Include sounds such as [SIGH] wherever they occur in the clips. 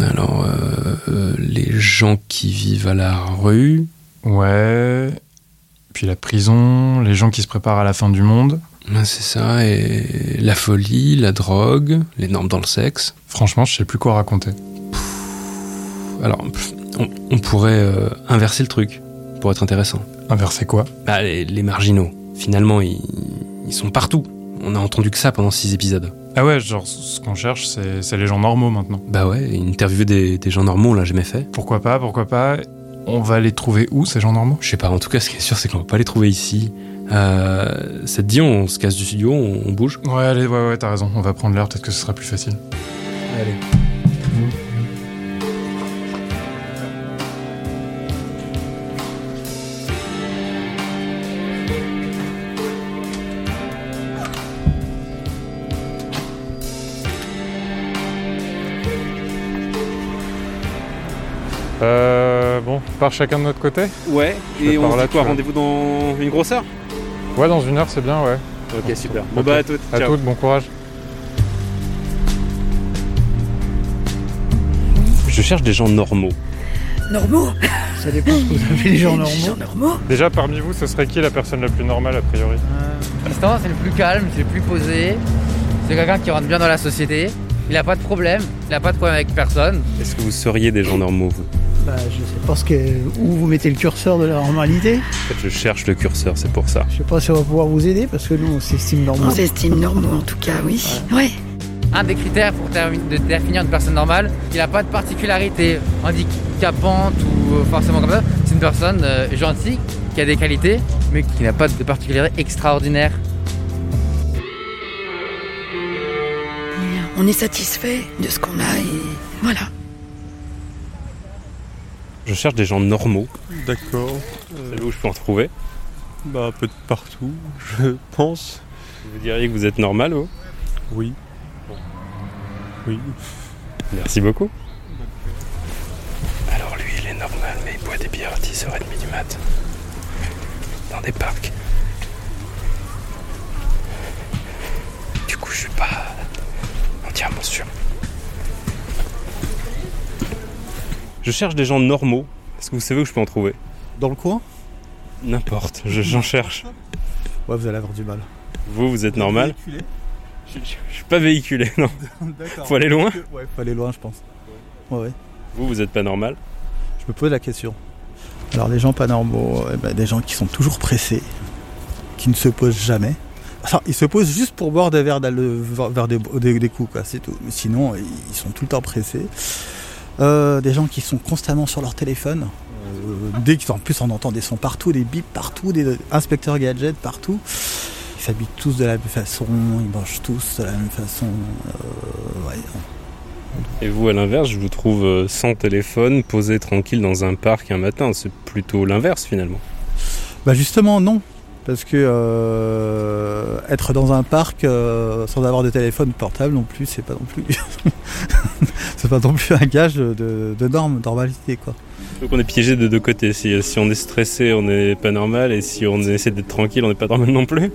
Alors, euh, euh, les gens qui vivent à la rue. Ouais. Puis la prison, les gens qui se préparent à la fin du monde. Ouais, c'est ça, et la folie, la drogue, les normes dans le sexe. Franchement, je sais plus quoi raconter. Alors, pff, on, on pourrait euh, inverser le truc pour être intéressant. Inverser quoi? Bah, les, les marginaux, finalement, ils, ils sont partout. On a entendu que ça pendant six épisodes. Ah ouais, genre ce qu'on cherche, c'est les gens normaux maintenant. Bah ouais, interviewer des, des gens normaux, on l'a jamais fait. Pourquoi pas, pourquoi pas On va les trouver où, ces gens normaux? Je sais pas, en tout cas, ce qui est sûr, c'est qu'on va pas les trouver ici. Euh, ça te dit, on se casse du studio, on, on bouge Ouais, allez, ouais, ouais, t'as raison. On va prendre l'air, peut-être que ce sera plus facile. Allez. Part chacun de notre côté Ouais, Je et on se dit quoi. Rendez-vous dans une grosse heure? Ouais, dans une heure, c'est bien, ouais. Ok, super. Bon bah à toutes. À Ciao. toutes, bon courage. Je cherche des gens normaux. Normaux? Ça dépend ce que vous appelez les gens Des gens normaux? normaux Déjà, parmi vous, ce serait qui la personne la plus normale, a priori? Tristan, c'est le plus calme, c'est le plus posé. C'est quelqu'un qui rentre bien dans la société. Il a pas de problème, il a pas de problème avec personne. Est-ce que vous seriez des gens normaux, vous? Bah, je sais pas ce que, où vous mettez le curseur de la normalité. En fait, je cherche le curseur, c'est pour ça. Je sais pas si on va pouvoir vous aider parce que nous, on s'estime normaux. On s'estime normaux en tout cas, oui. Ouais. Un des critères pour définir une personne normale, il a pas de particularité handicapante ou euh, forcément comme ça. C'est une personne euh, gentille, qui a des qualités, mais qui n'a pas de particularité extraordinaire. On est satisfait de ce qu'on a et voilà. Je cherche des gens normaux. D'accord. Savez où je peux en trouver Bah, un peu de partout, [LAUGHS] je pense. Vous diriez que vous êtes normal, vous? Oui. Oui. Merci beaucoup. Alors lui, il est normal, mais il boit des bières à 10h30 du mat. Dans des parcs. Du coup, je suis pas entièrement sûr. Je cherche des gens normaux. Est-ce que vous savez où je peux en trouver? Dans le coin? N'importe, je- j'en cherche. Ouais, vous allez avoir du mal. Vous, vous êtes normal? Je, je- je suis pas véhiculé, non. [LAUGHS] D'accord. Faut aller loin? Ouais, faut aller loin, je pense. Ouais, ouais. Vous, vous êtes pas normal? Je me pose la question. Alors, les gens pas normaux, eh ben, des gens qui sont toujours pressés, qui ne se posent jamais. Enfin, ils se posent juste pour boire des verres d'al- vers des, des- des coups, quoi, c'est tout. Mais sinon, ils sont tout le temps pressés. Euh, des gens qui sont constamment sur leur téléphone. Euh, dès qu'ils en plus on entend des sons partout, des bips partout, des inspecteurs gadgets partout. Ils s'habillent tous de la même façon, ils mangent tous de la même façon. Euh, ouais. Et vous, à l'inverse, je vous trouve sans téléphone, posé tranquille dans un parc un matin. C'est plutôt l'inverse finalement. Bah justement non, parce que euh, être dans un parc euh, sans avoir de téléphone portable non plus, c'est pas non plus, [LAUGHS] c'est pas non plus un gage de, de norme, normalité quoi. Donc on est piégé de deux côtés. Si, si on est stressé, on n'est pas normal. Et si on essaie d'être tranquille, on n'est pas normal non plus.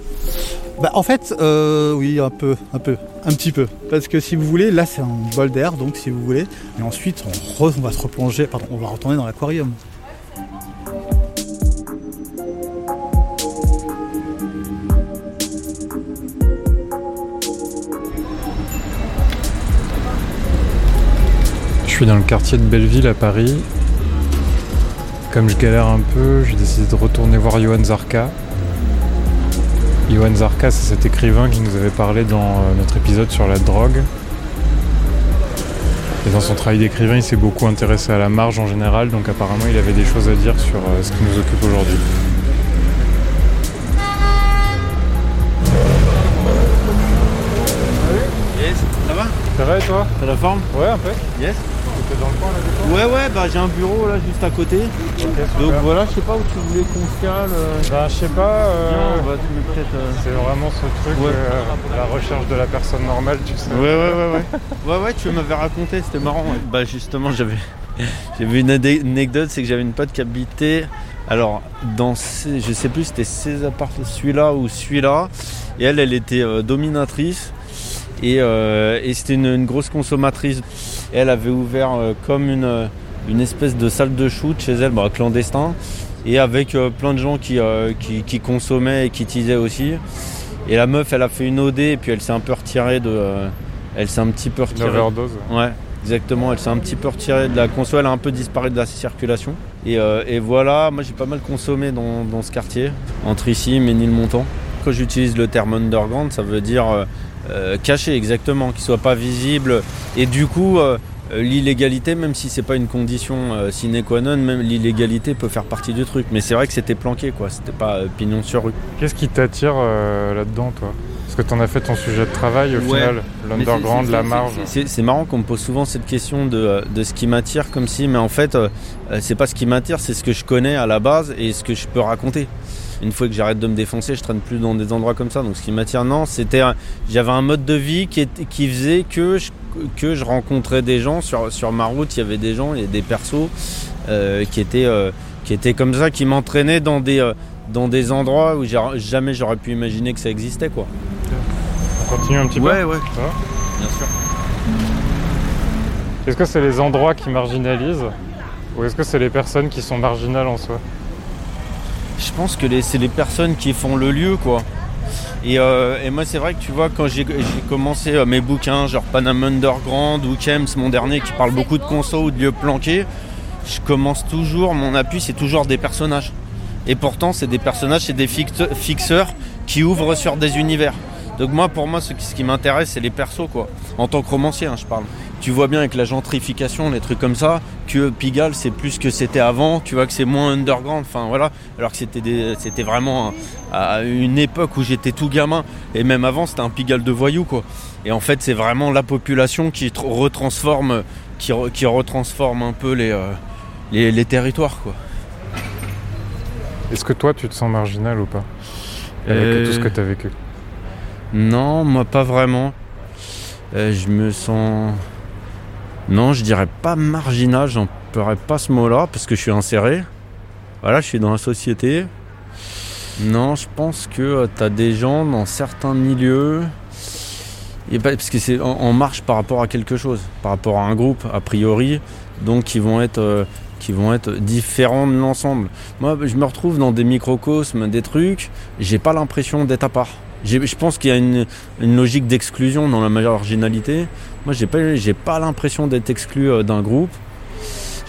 Bah en fait, euh, oui un peu, un peu, un petit peu, parce que si vous voulez, là c'est un bol d'air, donc si vous voulez, et ensuite on, re- on va se replonger, pardon, on va retourner dans l'aquarium. Suis dans le quartier de Belleville à Paris. Comme je galère un peu, j'ai décidé de retourner voir Johan Zarka. Johan Zarka, c'est cet écrivain qui nous avait parlé dans euh, notre épisode sur la drogue. Et dans son travail d'écrivain, il s'est beaucoup intéressé à la marge en général, donc apparemment il avait des choses à dire sur euh, ce qui nous occupe aujourd'hui. Yes, ça va? Ça va et toi? T'as la forme? Ouais, un peu. Yes. T'es dans le coin là du coup Ouais, ouais, bah j'ai un bureau là juste à côté. Donc voilà, je sais pas où tu voulais qu'on se cale. euh. Bah, je sais pas. euh, euh, C'est vraiment ce truc, Ouais. la recherche de la personne normale, tu sais. Ouais, ouais, ouais, ouais. [LAUGHS] ouais, ouais, tu m'avais raconté, c'était marrant. ouais. Bah, justement, j'avais [LAUGHS] j'avais une anecdote, c'est que j'avais une pote qui habitait. Alors, dans ces- je sais plus, c'était ces appartements, celui-là ou celui-là. Et elle, elle était dominatrice. Et, et c'était une, une grosse consommatrice. Et elle avait ouvert euh, comme une, euh, une espèce de salle de shoot chez elle, bah, clandestin, et avec euh, plein de gens qui, euh, qui, qui consommaient et qui teasaient aussi. Et la meuf, elle a fait une OD et puis elle s'est un peu retirée de. euh, elle s'est un petit peu Une retirée. overdose. Ouais, exactement. Elle s'est un petit peu retirée de la conso. Elle a un peu disparu de la circulation. Et, et voilà, moi j'ai pas mal consommé dans, dans ce quartier, entre ici Ménilmontant. Quand j'utilise le terme underground, ça veut dire euh, caché, exactement, qu'il soit pas visible. Et du coup, euh, l'illégalité, même si c'est pas une condition euh, sine qua non, même l'illégalité peut faire partie du truc. Mais c'est vrai que c'était planqué, quoi. C'était pas pignon sur rue. Qu'est-ce qui t'attire là-dedans, toi? Parce que t'en as fait ton sujet de travail au Ouais. final, l'underground, la marge. c'est- marrant qu'on me pose souvent cette question de, de ce qui m'attire comme si, mais en fait, c'est pas ce qui m'attire, c'est ce que je connais à la base et ce que je peux raconter. Une fois que j'arrête de me défoncer, je traîne plus dans des endroits comme ça. Donc ce qui m'attire, non, c'était, j'avais un mode de vie qui, faisait que je, que je rencontrais des gens sur, sur ma route. Il y avait des gens, il y a des persos euh, qui étaient euh, qui étaient comme ça, qui m'entraînaient dans des euh, dans des endroits où jamais j'aurais pu imaginer que ça existait, quoi. On continue un petit peu ouais. Ça va Bien sûr. Est-ce que c'est les endroits qui marginalisent ou est-ce que c'est les personnes qui sont marginales en soi? Je pense que c'est les personnes qui font le lieu, quoi. Et, euh, moi, c'est vrai que tu vois, quand j'ai commencé euh, mes bouquins, genre Panam Underground ou Kems, mon dernier, qui parle beaucoup de conso ou de lieux planqués, je commence toujours, mon appui, c'est toujours des personnages. Et pourtant, c'est des personnages, c'est des fixeurs qui ouvrent sur des univers. Donc moi, pour moi, ce qui, ce qui m'intéresse, c'est les persos, quoi. En tant que romancier, hein, je parle. Tu vois bien avec la gentrification, les trucs comme ça, que Pigalle, c'est plus que c'était avant. Tu vois que c'est moins underground. Enfin voilà. Alors que c'était vraiment à une époque où j'étais tout gamin. Et même avant, c'était un Pigalle de voyous, quoi. Et en fait, c'est vraiment la population qui tr- retransforme, qui, re- qui retransforme un peu les, euh, les, les territoires, quoi. Est-ce que toi tu te sens marginal ou pas? Avec Euh, tout ce que tu as vécu? Non, moi pas vraiment. Euh, je me sens. Non, je dirais pas marginal, j'emploierais pas ce mot-là parce que je suis inséré. Voilà, je suis dans la société. Non, je pense que tu as des gens dans certains milieux. Et pas- parce que c'est en, marche par rapport à quelque chose, par rapport à un groupe, a priori, donc qui vont être, euh, qui vont être différents de l'ensemble. Moi, je me retrouve dans des microcosmes, des trucs, j'ai pas l'impression d'être à part. Je pense qu'il y a une, une logique d'exclusion dans la marginalité. Moi, j'ai pas, j'ai pas l'impression d'être exclu euh, d'un groupe.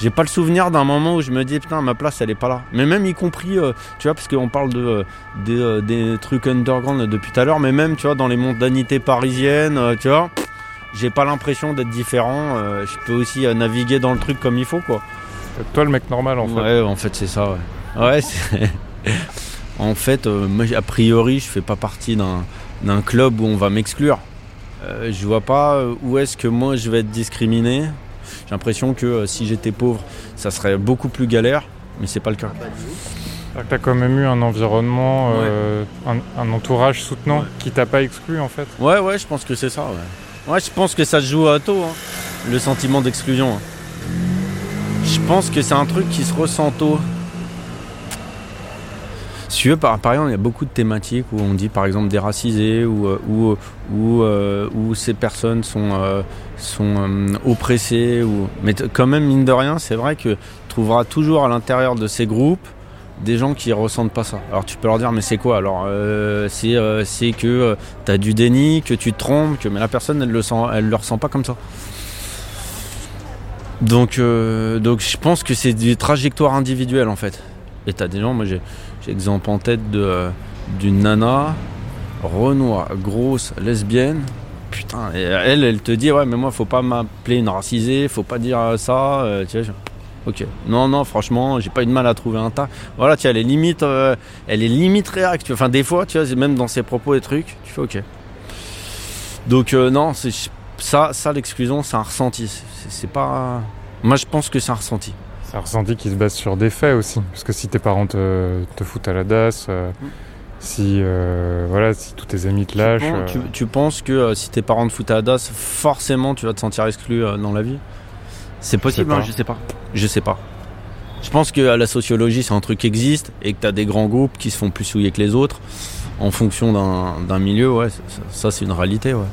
J'ai pas le souvenir d'un moment où je me dis putain ma place elle est pas là. Mais même y compris, euh, tu vois, parce qu'on parle de euh, des, trucs underground depuis tout à l'heure, mais même tu vois dans les mondanités parisiennes, euh, tu vois, j'ai pas l'impression d'être différent. euh, je peux aussi naviguer dans le truc comme il faut quoi. Toi le mec normal en fait. Ouais, en fait, c'est ça, ouais. Ouais, c'est- [LAUGHS] en fait, moi, a priori, je fais pas partie d'un, d'un club où on va m'exclure. Euh, je vois pas euh, où est-ce que moi je vais être discriminé. J'ai l'impression que euh, si j'étais pauvre, ça serait beaucoup plus galère, mais c'est pas le cas. Tu as quand même eu un environnement, euh, un, un entourage soutenant qui t'a pas exclu en fait. Ouais, ouais, je pense que c'est ça, ouais. Ouais, je pense que ça se joue à tôt, hein, le sentiment d'exclusion. hein. Je pense que c'est un truc qui se ressent tôt. Si tu veux, par, par exemple, il y a beaucoup de thématiques où on dit par exemple déracisés ou euh, où, où, euh, où ces personnes sont, euh, sont euh, oppressées. Ou... Mais quand même, mine de rien, c'est vrai que tu trouveras toujours à l'intérieur de ces groupes des gens qui ressentent pas ça. Alors tu peux leur dire mais c'est quoi? Alors euh, c'est euh, que tu as du déni, que tu te trompes, que mais la personne elle le elle le ressent pas comme ça. Donc euh, donc je pense que c'est des trajectoires individuelles en fait. Et t'as des gens, moi j'ai exemple en tête euh, d'une nana renois, grosse, lesbienne. Putain, et elle, elle te dit ouais mais moi faut pas m'appeler une racisée, faut pas dire ça. euh, tu vois, Ok. Non, non, franchement, j'ai pas eu de mal à trouver un tas. Voilà, tu vois, elle est limite, euh, elle est limite réac. tu vois. Enfin, des fois, tu vois, même dans ses propos et trucs, tu fais ok. Donc euh, non, c'est ça, ça l'exclusion, c'est un ressenti. C'est pas. Moi, je pense que c'est un ressenti. C'est un ressenti qui se base sur des faits aussi. Parce que si tes parents te, te foutent à la DAS, euh, si, euh, voilà, si tous tes amis te lâchent. Tu, euh, tu- tu penses que si tes parents te foutent à la DAS, forcément, tu vas te sentir exclu dans la vie? C'est possible, pas. hein, je sais pas. Je sais pas. Je pense que la sociologie, c'est un truc qui existe et que tu as des grands groupes qui se font plus souiller que les autres en fonction d'un milieu, ouais, ça, ça, c'est une réalité, ouais.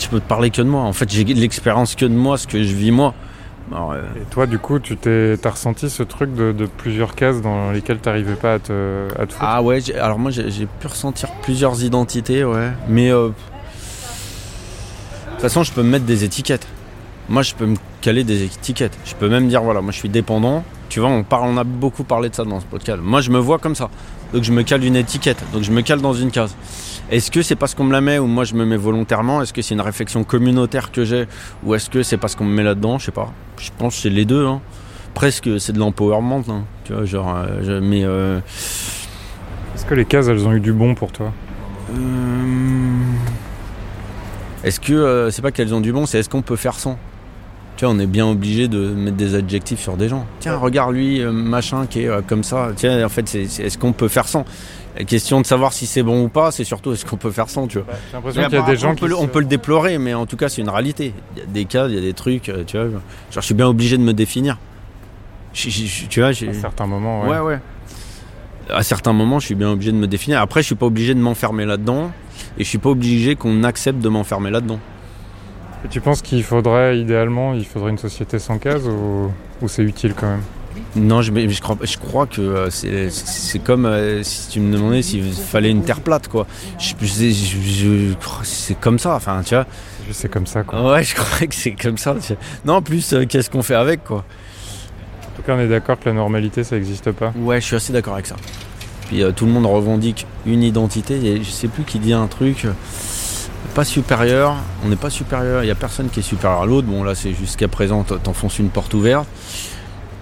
je peux te parler que de moi. En fait, j'ai de l'expérience que de moi, ce que je vis moi. Alors, euh, Et toi, du coup, tu t'es, t'as ressenti ce truc de, de plusieurs cases dans lesquelles t'arrivais pas à te, à te foutre Ah ouais, j'ai- alors moi j'ai j'ai pu ressentir plusieurs identités, ouais. Mais euh, de toute façon, je peux me mettre des étiquettes. Moi, je peux me caler des étiquettes. Je peux même dire, voilà, moi je suis dépendant. Tu vois, on, parle, on a beaucoup parlé de ça dans ce podcast. Moi, je me vois comme ça. Donc, je me cale une étiquette. Donc, je me cale dans une case. Est-ce que c'est parce qu'on me la met ou moi je me mets volontairement? Est-ce que c'est une réflexion communautaire que j'ai Ou est-ce que c'est parce qu'on me met là-dedans? Je sais pas. Je pense que c'est les deux. hein. Presque, c'est de l'empowerment. hein. Tu vois, genre, euh, je- mais. euh, Est-ce que les cases, elles ont eu du bon pour toi? Euh, Est-ce que euh, c'est pas qu'elles ont du bon, c'est est-ce qu'on peut faire sans? Tu vois, on est bien obligé de mettre des adjectifs sur des gens. Tiens, regarde lui, euh, machin, qui est euh, comme ça. Tiens, en fait, c'est, c'est- est-ce qu'on peut faire sans? La question de savoir si c'est bon ou pas, c'est surtout est-ce qu'on peut faire sans, tu vois. J'ai l'impression Mais qu'il y a après, des gens on, peut, qui le- on se- peut le déplorer, mais en tout cas, c'est une réalité. Il y a des cas, il y a des trucs, euh, tu vois. Genre, je suis bien obligé de me définir. Je- je- je- tu vois, j'ai. à certains moments. Ouais. Ouais, ouais. À certains moments, je suis bien obligé de me définir. Après, je suis pas obligé de m'enfermer là-dedans. Et je suis pas obligé qu'on accepte de m'enfermer là-dedans. Et tu penses qu'il faudrait, idéalement, il faudrait une société sans cases ou, ou c'est utile quand même? Non, je, crois, je crois que euh, c'est comme euh, si tu me demandais s'il fallait une terre plate, quoi. Je, je, c'est comme ça, enfin, tu vois. C'est comme ça, quoi. Ouais, je crois que c'est comme ça. tu vois. Non, en plus, euh, qu'est-ce qu'on fait avec, quoi? En tout cas, on est d'accord que la normalité, ça n'existe pas. Ouais, je suis assez d'accord avec ça. Puis euh, tout le monde revendique une identité. Et je sais plus qui dit un truc. Pas supérieur. On n'est pas supérieur. Il y a personne qui est supérieur à l'autre. Bon, là, c'est jusqu'à présent, t'enfonces une porte ouverte.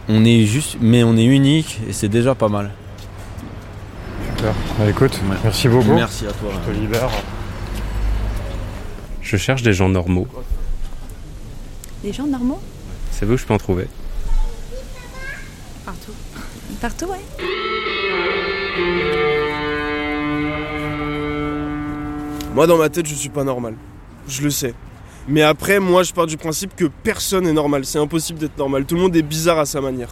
On est juste, mais on est unique et c'est déjà pas mal. Super. Bah, écoute, Ouais. merci beaucoup. Merci à toi. Je te libère. Je cherche des gens normaux. Des gens normaux? Savez où je peux en trouver Partout. Partout, ouais. Moi, dans ma tête, je suis pas normal. Je le sais. Mais après, moi, je pars du principe que personne est normal. C'est impossible d'être normal. Tout le monde est bizarre à sa manière.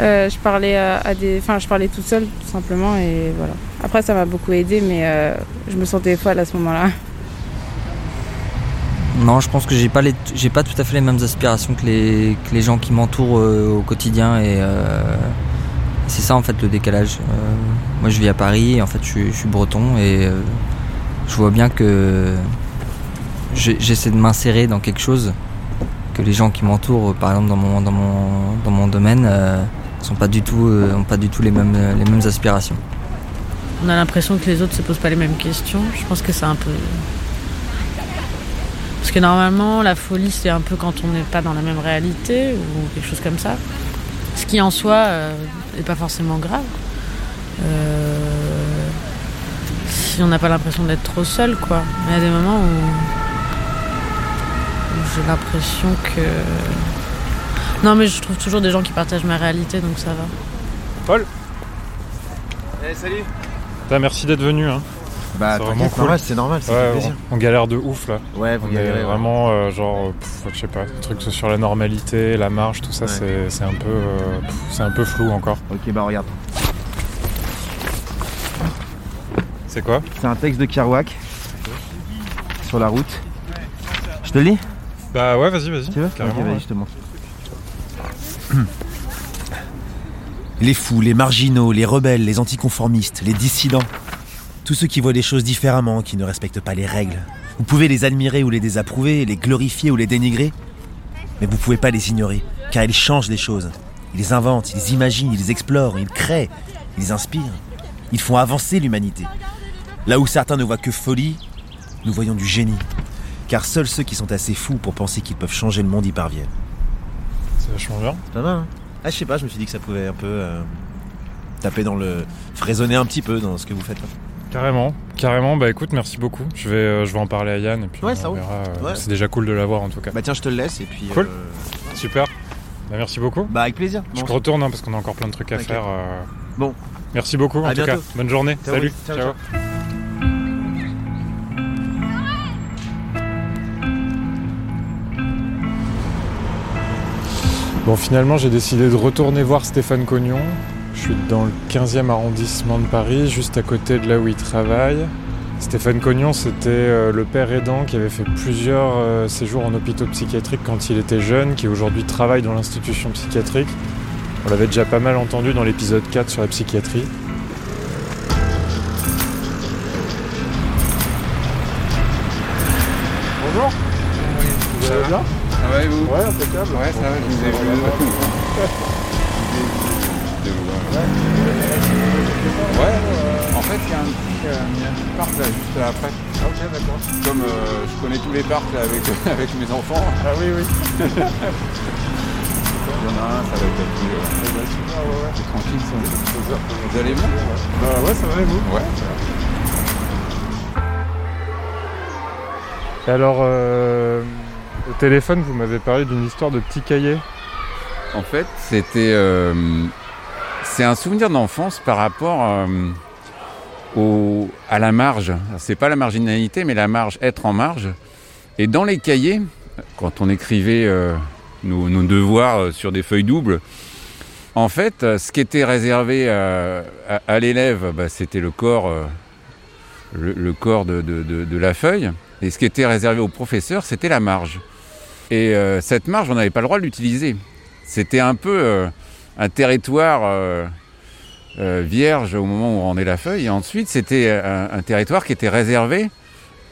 Euh, je parlais à, à des, enfin, je parlais toute seule tout simplement et voilà. Après, ça m'a beaucoup aidé, mais euh, je me sentais folle à ce moment-là. Non, je pense que j'ai pas les, j'ai pas tout à fait les mêmes aspirations que les, que les gens qui m'entourent euh, au quotidien et euh, c'est ça en fait le décalage. Euh, moi, je vis à Paris et en fait, je, suis- je suis breton et euh, je vois bien que j'essaie de m'insérer dans quelque chose que les gens qui m'entourent, euh, par exemple dans mon dans mon dans mon domaine, euh, sont pas du tout euh, ont pas du tout les mêmes les mêmes aspirations. On a l'impression que les autres se posent pas les mêmes questions. Je pense que c'est un peu. Parce que normalement, la folie, c'est un peu quand on n'est pas dans la même réalité ou quelque chose comme ça. Ce qui en soi n'est pas forcément grave. Euh, Si on n'a pas l'impression d'être trop seul, quoi. Mais il y a des moments où, où j'ai l'impression que. Non, mais je trouve toujours des gens qui partagent ma réalité, donc ça va. Paul Eh, salut Merci d'être venu. Hein. Bah, C'est vraiment cool. normal, c'est normal, ça Ouais, fait plaisir. On, on galère de ouf là. Ouais, vous on galérez, est ouais. vraiment euh, genre, pff, je sais pas, des trucs sur la normalité, la marche, tout ça, Ouais. c'est- c'est un peu, euh, pff, un peu flou encore. Ok, bah regarde. C'est quoi C'est un texte de Kerouac sur la route. Je te le lis Bah ouais, vas-y, vas-y. Tu veux carrément, Ok, vas-y, ouais. je te montre. Les fous, les marginaux, les rebelles, les anticonformistes, les dissidents. Tous ceux qui voient les choses différemment, qui ne respectent pas les règles. Vous pouvez les admirer ou les désapprouver, les glorifier ou les dénigrer. Mais vous pouvez pas les ignorer, car ils changent les choses. Ils les inventent, ils imaginent, ils les explorent, ils créent, ils les inspirent. Ils font avancer l'humanité. Là où certains ne voient que folie, nous voyons du génie. Car seuls ceux qui sont assez fous pour penser qu'ils peuvent changer le monde y parviennent. C'est vachement bien. Pas mal, hein Ah, je sais pas, je me suis dit que ça pouvait un peu euh, taper dans le. résonner un petit peu dans ce que vous faites là. Carrément, carrément. Bah écoute, merci beaucoup. Je vais, euh, je vais en parler à Yann et puis Ouais, on ça verra. euh, Ouais. C'est déjà cool de l'avoir en tout cas. Bah tiens, je te le laisse et puis. Cool. euh, Super. Bah merci beaucoup. Bah avec plaisir. Je Bon, retourne hein, parce qu'on a encore plein de trucs à faire. euh. Bon. Merci beaucoup en tout cas. Bonne journée. Ciao, Salut. oui. Ciao, Ciao. Bon, finalement, j'ai décidé de retourner voir Stéphane Cognon. Je suis dans le 15e arrondissement de Paris, juste à côté de là où il travaille. Stéphane Cognon, c'était euh, le père aidant qui avait fait plusieurs euh, séjours en hôpitaux psychiatriques quand il était jeune, qui aujourd'hui travaille dans l'institution psychiatrique. On l'avait déjà pas mal entendu dans l'épisode 4 sur la psychiatrie. Bonjour. Vous allez bien? Ouais, impeccable. Ouais, ça va, [LAUGHS] je vous ai vu. Ouais, en fait, il y a un petit, euh, petit parc là, juste là après. Ok, d'accord. Comme euh, je connais tous les parcs là, avec, [LAUGHS] avec mes enfants. Ah oui, oui. [LAUGHS] Il y en a un, ça va être plus. Euh, c'est tranquille, ça. Vous allez bien Bah ouais, ça va et vous? Ouais. Et alors, euh, au téléphone, vous m'avez parlé d'une histoire de petit cahier. En fait, c'était. euh, c'est un souvenir d'enfance par rapport euh, à la marge. C'est pas la marginalité, mais la marge, être en marge. Et dans les cahiers, quand on écrivait euh, nos, devoirs sur des feuilles doubles, en fait, ce qui était réservé à, l'élève, bah, c'était le corps, de la feuille. Et ce qui était réservé au professeur, c'était la marge. Et euh, cette marge, on n'avait pas le droit de l'utiliser. C'était un peu euh, un territoire euh, vierge au moment où on rendait la feuille. Et ensuite, c'était un, un territoire qui était réservé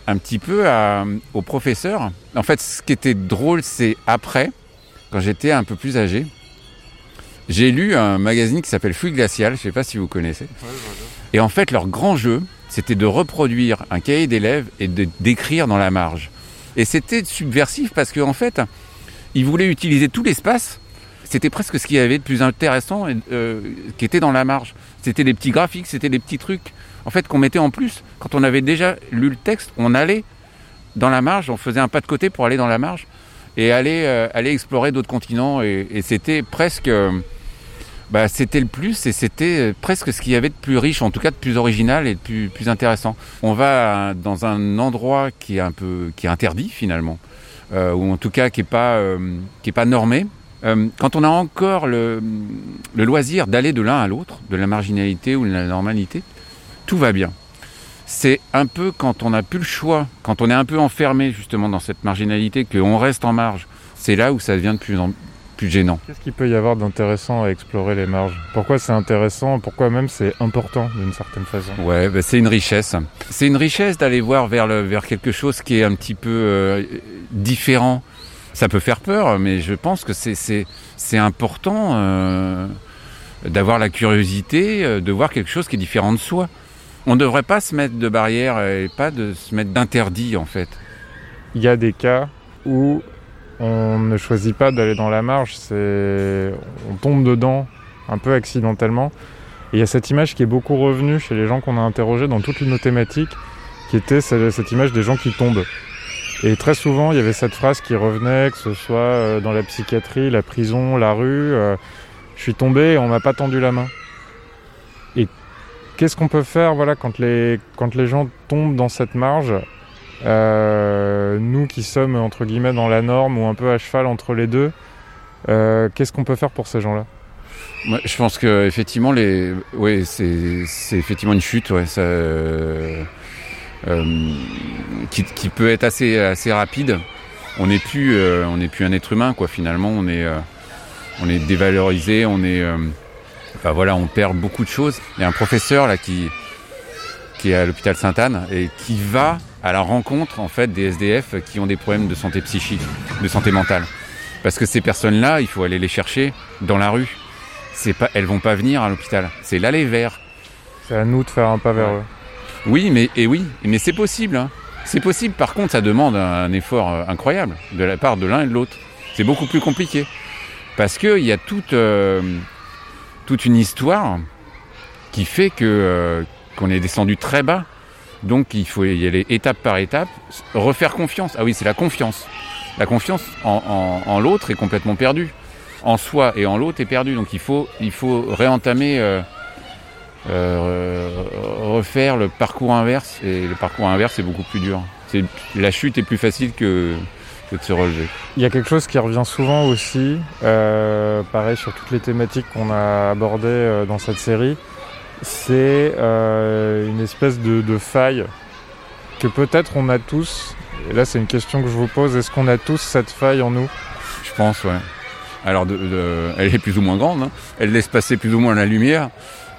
un petit peu à- aux professeurs. En fait, ce qui était drôle, c'est après, quand j'étais un peu plus âgé, j'ai lu un magazine qui s'appelle Fluide Glacial, je ne sais pas si vous connaissez. Et en fait, leur grand jeu, c'était de reproduire un cahier d'élèves et de d'écrire dans la marge. Et c'était subversif parce qu'en en fait, ils voulaient utiliser tout l'espace. C'était presque ce qu'il y avait de plus intéressant euh, qui était dans la marge. C'était des petits graphiques, c'était des petits trucs en fait qu'on mettait en plus. Quand on avait déjà lu le texte, on allait dans la marge, on faisait un pas de côté pour aller dans la marge et aller, euh, explorer d'autres continents. Et, et c'était presque, euh, bah, c'était le plus et c'était euh, presque ce qu'il y avait de plus riche, en tout cas de plus original et de plus, plus intéressant. On va euh, dans un endroit qui est un peu, qui est interdit finalement, euh, ou en tout cas qui est pas, pas normé. Quand on a encore le, loisir d'aller de l'un à l'autre, de la marginalité ou de la normalité, tout va bien. C'est un peu quand on n'a plus le choix, quand on est un peu enfermé justement dans cette marginalité, qu'on reste en marge. C'est là où ça devient de plus en plus gênant. Qu'est-ce qu'il peut y avoir d'intéressant à explorer les marges? Pourquoi c'est intéressant? Pourquoi même c'est important d'une certaine façon? Ouais, bah, c'est une richesse. C'est une richesse d'aller voir vers, le, vers quelque chose qui est un petit peu euh, différent. Ça peut faire peur, mais je pense que c'est, c'est, c'est important euh, d'avoir la curiosité, euh, de voir quelque chose qui est différent de soi. On ne devrait pas se mettre de barrières et pas de se mettre d'interdits en fait. Il y a des cas où on ne choisit pas d'aller dans la marge, c'est on tombe dedans un peu accidentellement. Et il y a cette image qui est beaucoup revenue chez les gens qu'on a interrogés dans toutes nos thématiques, qui était ce- cette image des gens qui tombent. Et très souvent, il y avait cette phrase qui revenait, que ce soit euh, dans la psychiatrie, la prison, la rue. euh, je suis tombé et on m'a pas tendu la main. Et qu'est-ce qu'on peut faire, voilà, quand les quand les gens tombent dans cette marge euh, Nous qui sommes entre guillemets dans la norme ou un peu à cheval entre les deux, euh, qu'est-ce qu'on peut faire pour ces gens-là? Je pense que effectivement les, c'est, c'est effectivement une chute, ouais, ça, euh, euh, qui, qui peut être assez, assez rapide. On n'est plus, euh, on n'est plus un être humain, quoi. Finalement, on est, on est dévalorisé, on est, enfin voilà, on perd beaucoup de choses. Il y a un professeur là qui, qui est à l'hôpital Sainte-Anne et qui va à la rencontre en fait des SDF qui ont des problèmes de santé psychique, de santé mentale. Parce que ces personnes-là, il faut aller les chercher dans la rue. C'est pas, elles vont pas venir à l'hôpital. C'est l'aller vers. C'est à nous de faire un pas vers eux. Oui, mais et oui, mais c'est possible. hein. C'est possible. Par contre, ça demande un, effort euh, incroyable de la part de l'un et de l'autre. C'est beaucoup plus compliqué parce que il y a toute euh, toute une histoire qui fait que euh, qu'on est descendu très bas. Donc il faut y aller étape par étape, refaire confiance. Ah oui, c'est la confiance. La confiance en, l'autre est complètement perdue. En soi et en l'autre est perdue. Donc il faut, il faut réentamer, euh, euh, refaire le parcours inverse. Et le parcours inverse est beaucoup plus dur. La chute est plus facile que, de se relever. Il y a quelque chose qui revient souvent aussi, euh, pareil sur toutes les thématiques qu'on a abordées dans cette série, c'est euh, une espèce de, faille que peut-être on a tous, et là c'est une question que je vous pose, est-ce qu'on a tous cette faille en nous? Je pense, ouais. Alors, elle est plus ou moins grande, hein. elle laisse passer plus ou moins la lumière,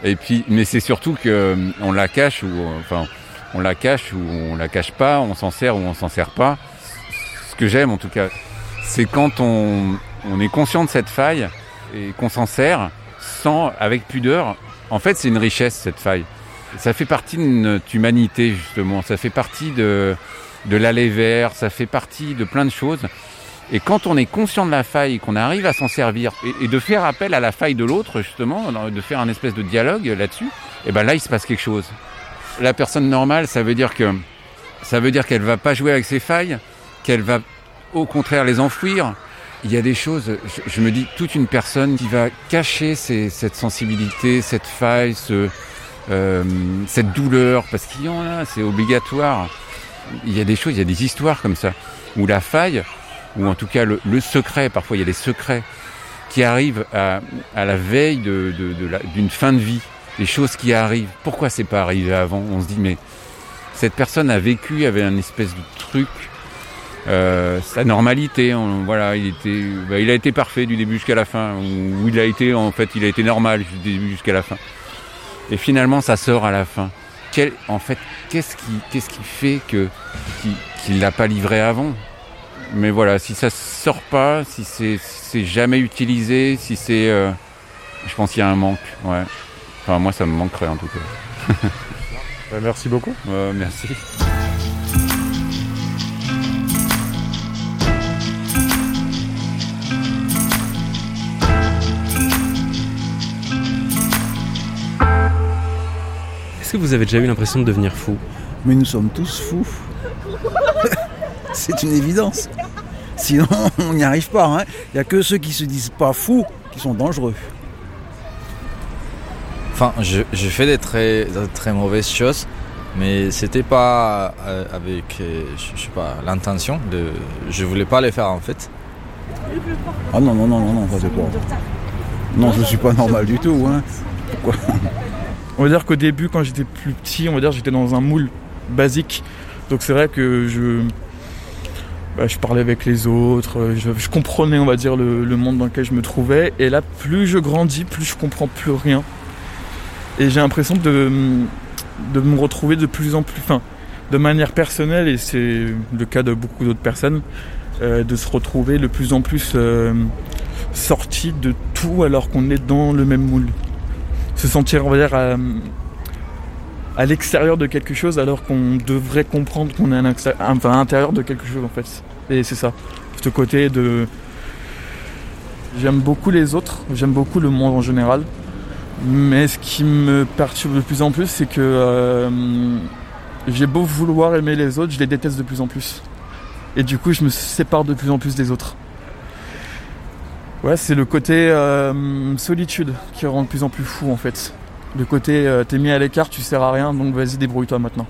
et puis, mais c'est surtout que euh, on la cache ou, euh, enfin, on la cache ou on la cache pas, on s'en sert ou on s'en sert pas. Ce que j'aime en tout cas, c'est quand on est conscient de cette faille et qu'on s'en sert sans, avec pudeur. En fait, c'est une richesse cette faille. Ça fait partie de notre humanité justement. Ça fait partie de, de l'aller vers. Ça fait partie de plein de choses. Et quand on est conscient de la faille, qu'on arrive à s'en servir et, de faire appel à la faille de l'autre justement, de faire un espèce de dialogue là-dessus, et ben là il se passe quelque chose. La personne normale, ça veut dire que ça qu'elle va pas jouer avec ses failles, qu'elle va au contraire les enfouir. Il y a des choses, je, je me dis, toute une personne qui va cacher cette sensibilité, cette faille, ce, euh, cette douleur, parce qu'il y en a, c'est obligatoire. Il y a des choses, il y a des histoires comme ça, où la faille, ou en tout cas le, le secret, parfois il y a des secrets qui arrivent à, à la veille de, de- de d'une fin de vie, des choses qui arrivent. Pourquoi c'est pas arrivé avant? On se dit, mais cette personne a vécu, avait un espèce de truc, euh, sa normalité, on- voilà, il était, bah, il a été parfait du début jusqu'à la fin, ou il a été, en fait, il a été normal du début jusqu'à la fin. Et finalement, ça sort à la fin. Quel, en fait, qu'est-ce qui, qu'est-ce qui fait que qu'il qu'il l'a pas livré avant? Mais voilà, si ça sort pas, si c'est, si c'est jamais utilisé, si c'est, euh, je pense qu'il y a un manque. Ouais. Enfin, moi, ça me manquerait en tout cas. [LAUGHS] Bah, merci beaucoup. Ouais, merci. Que vous avez déjà eu l'impression de devenir fou Mais nous sommes tous fous. [LAUGHS] C'est une évidence. Sinon, on n'y arrive pas. hein. Il n'y a que ceux qui se disent pas fous qui sont dangereux. Enfin, je, je fais des très, très mauvaises choses, mais c'était pas euh, avec, euh, je, sais pas, l'intention de. Je voulais pas les faire en fait. Ah non, non, non, non, non, ça c'est pas. Non, je suis pas normal du tout. Hein. Pourquoi? On va dire qu'au début, quand j'étais plus petit, on va dire j'étais dans un moule basique. Donc c'est vrai que je, bah, parlais avec les autres, euh, je, comprenais, on va dire, le, monde dans lequel je me trouvais. Et là, plus je grandis, plus je comprends plus rien. Et j'ai l'impression de, de me retrouver de plus en plus, de manière personnelle, et c'est le cas de beaucoup d'autres personnes, euh, de se retrouver de plus en plus euh, sorti de tout alors qu'on est dans le même moule se sentir, on va dire, à, à l'extérieur de quelque chose alors qu'on devrait comprendre qu'on est à l'intérieur de quelque chose en fait. Et c'est ça. Ce côté de. J'aime beaucoup les autres, j'aime beaucoup le monde en général. Mais ce qui me perturbe de plus en plus, c'est que euh, j'ai beau vouloir aimer les autres, je les déteste de plus en plus. Et du coup, je me sépare de plus en plus des autres. Ouais, c'est le côté euh, solitude qui rend de plus en plus fou en fait. Le côté euh, t'es mis à l'écart, tu sers à rien, donc vas-y débrouille-toi maintenant.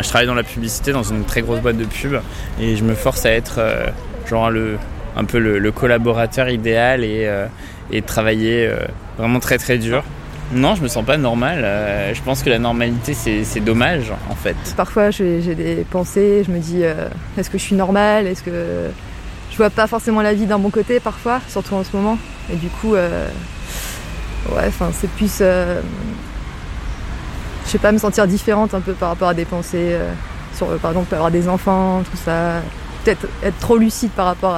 Je travaille dans la publicité dans une très grosse boîte de pub et je me force à être euh, genre le, un peu le, le collaborateur idéal et, euh, et travailler euh, vraiment très très dur. Non, je me sens pas normal. euh, je pense que la normalité c'est c'est dommage en fait. Parfois, j'ai des pensées, je me dis euh, est-ce que je suis normale Est-ce que je vois pas forcément la vie d'un bon côté parfois, surtout en ce moment. Et du coup, euh, ouais, enfin, c'est plus, euh, je sais pas, me sentir différente un peu par rapport à des pensées euh, sur, par exemple, avoir des enfants, tout ça. Peut-être être trop lucide par rapport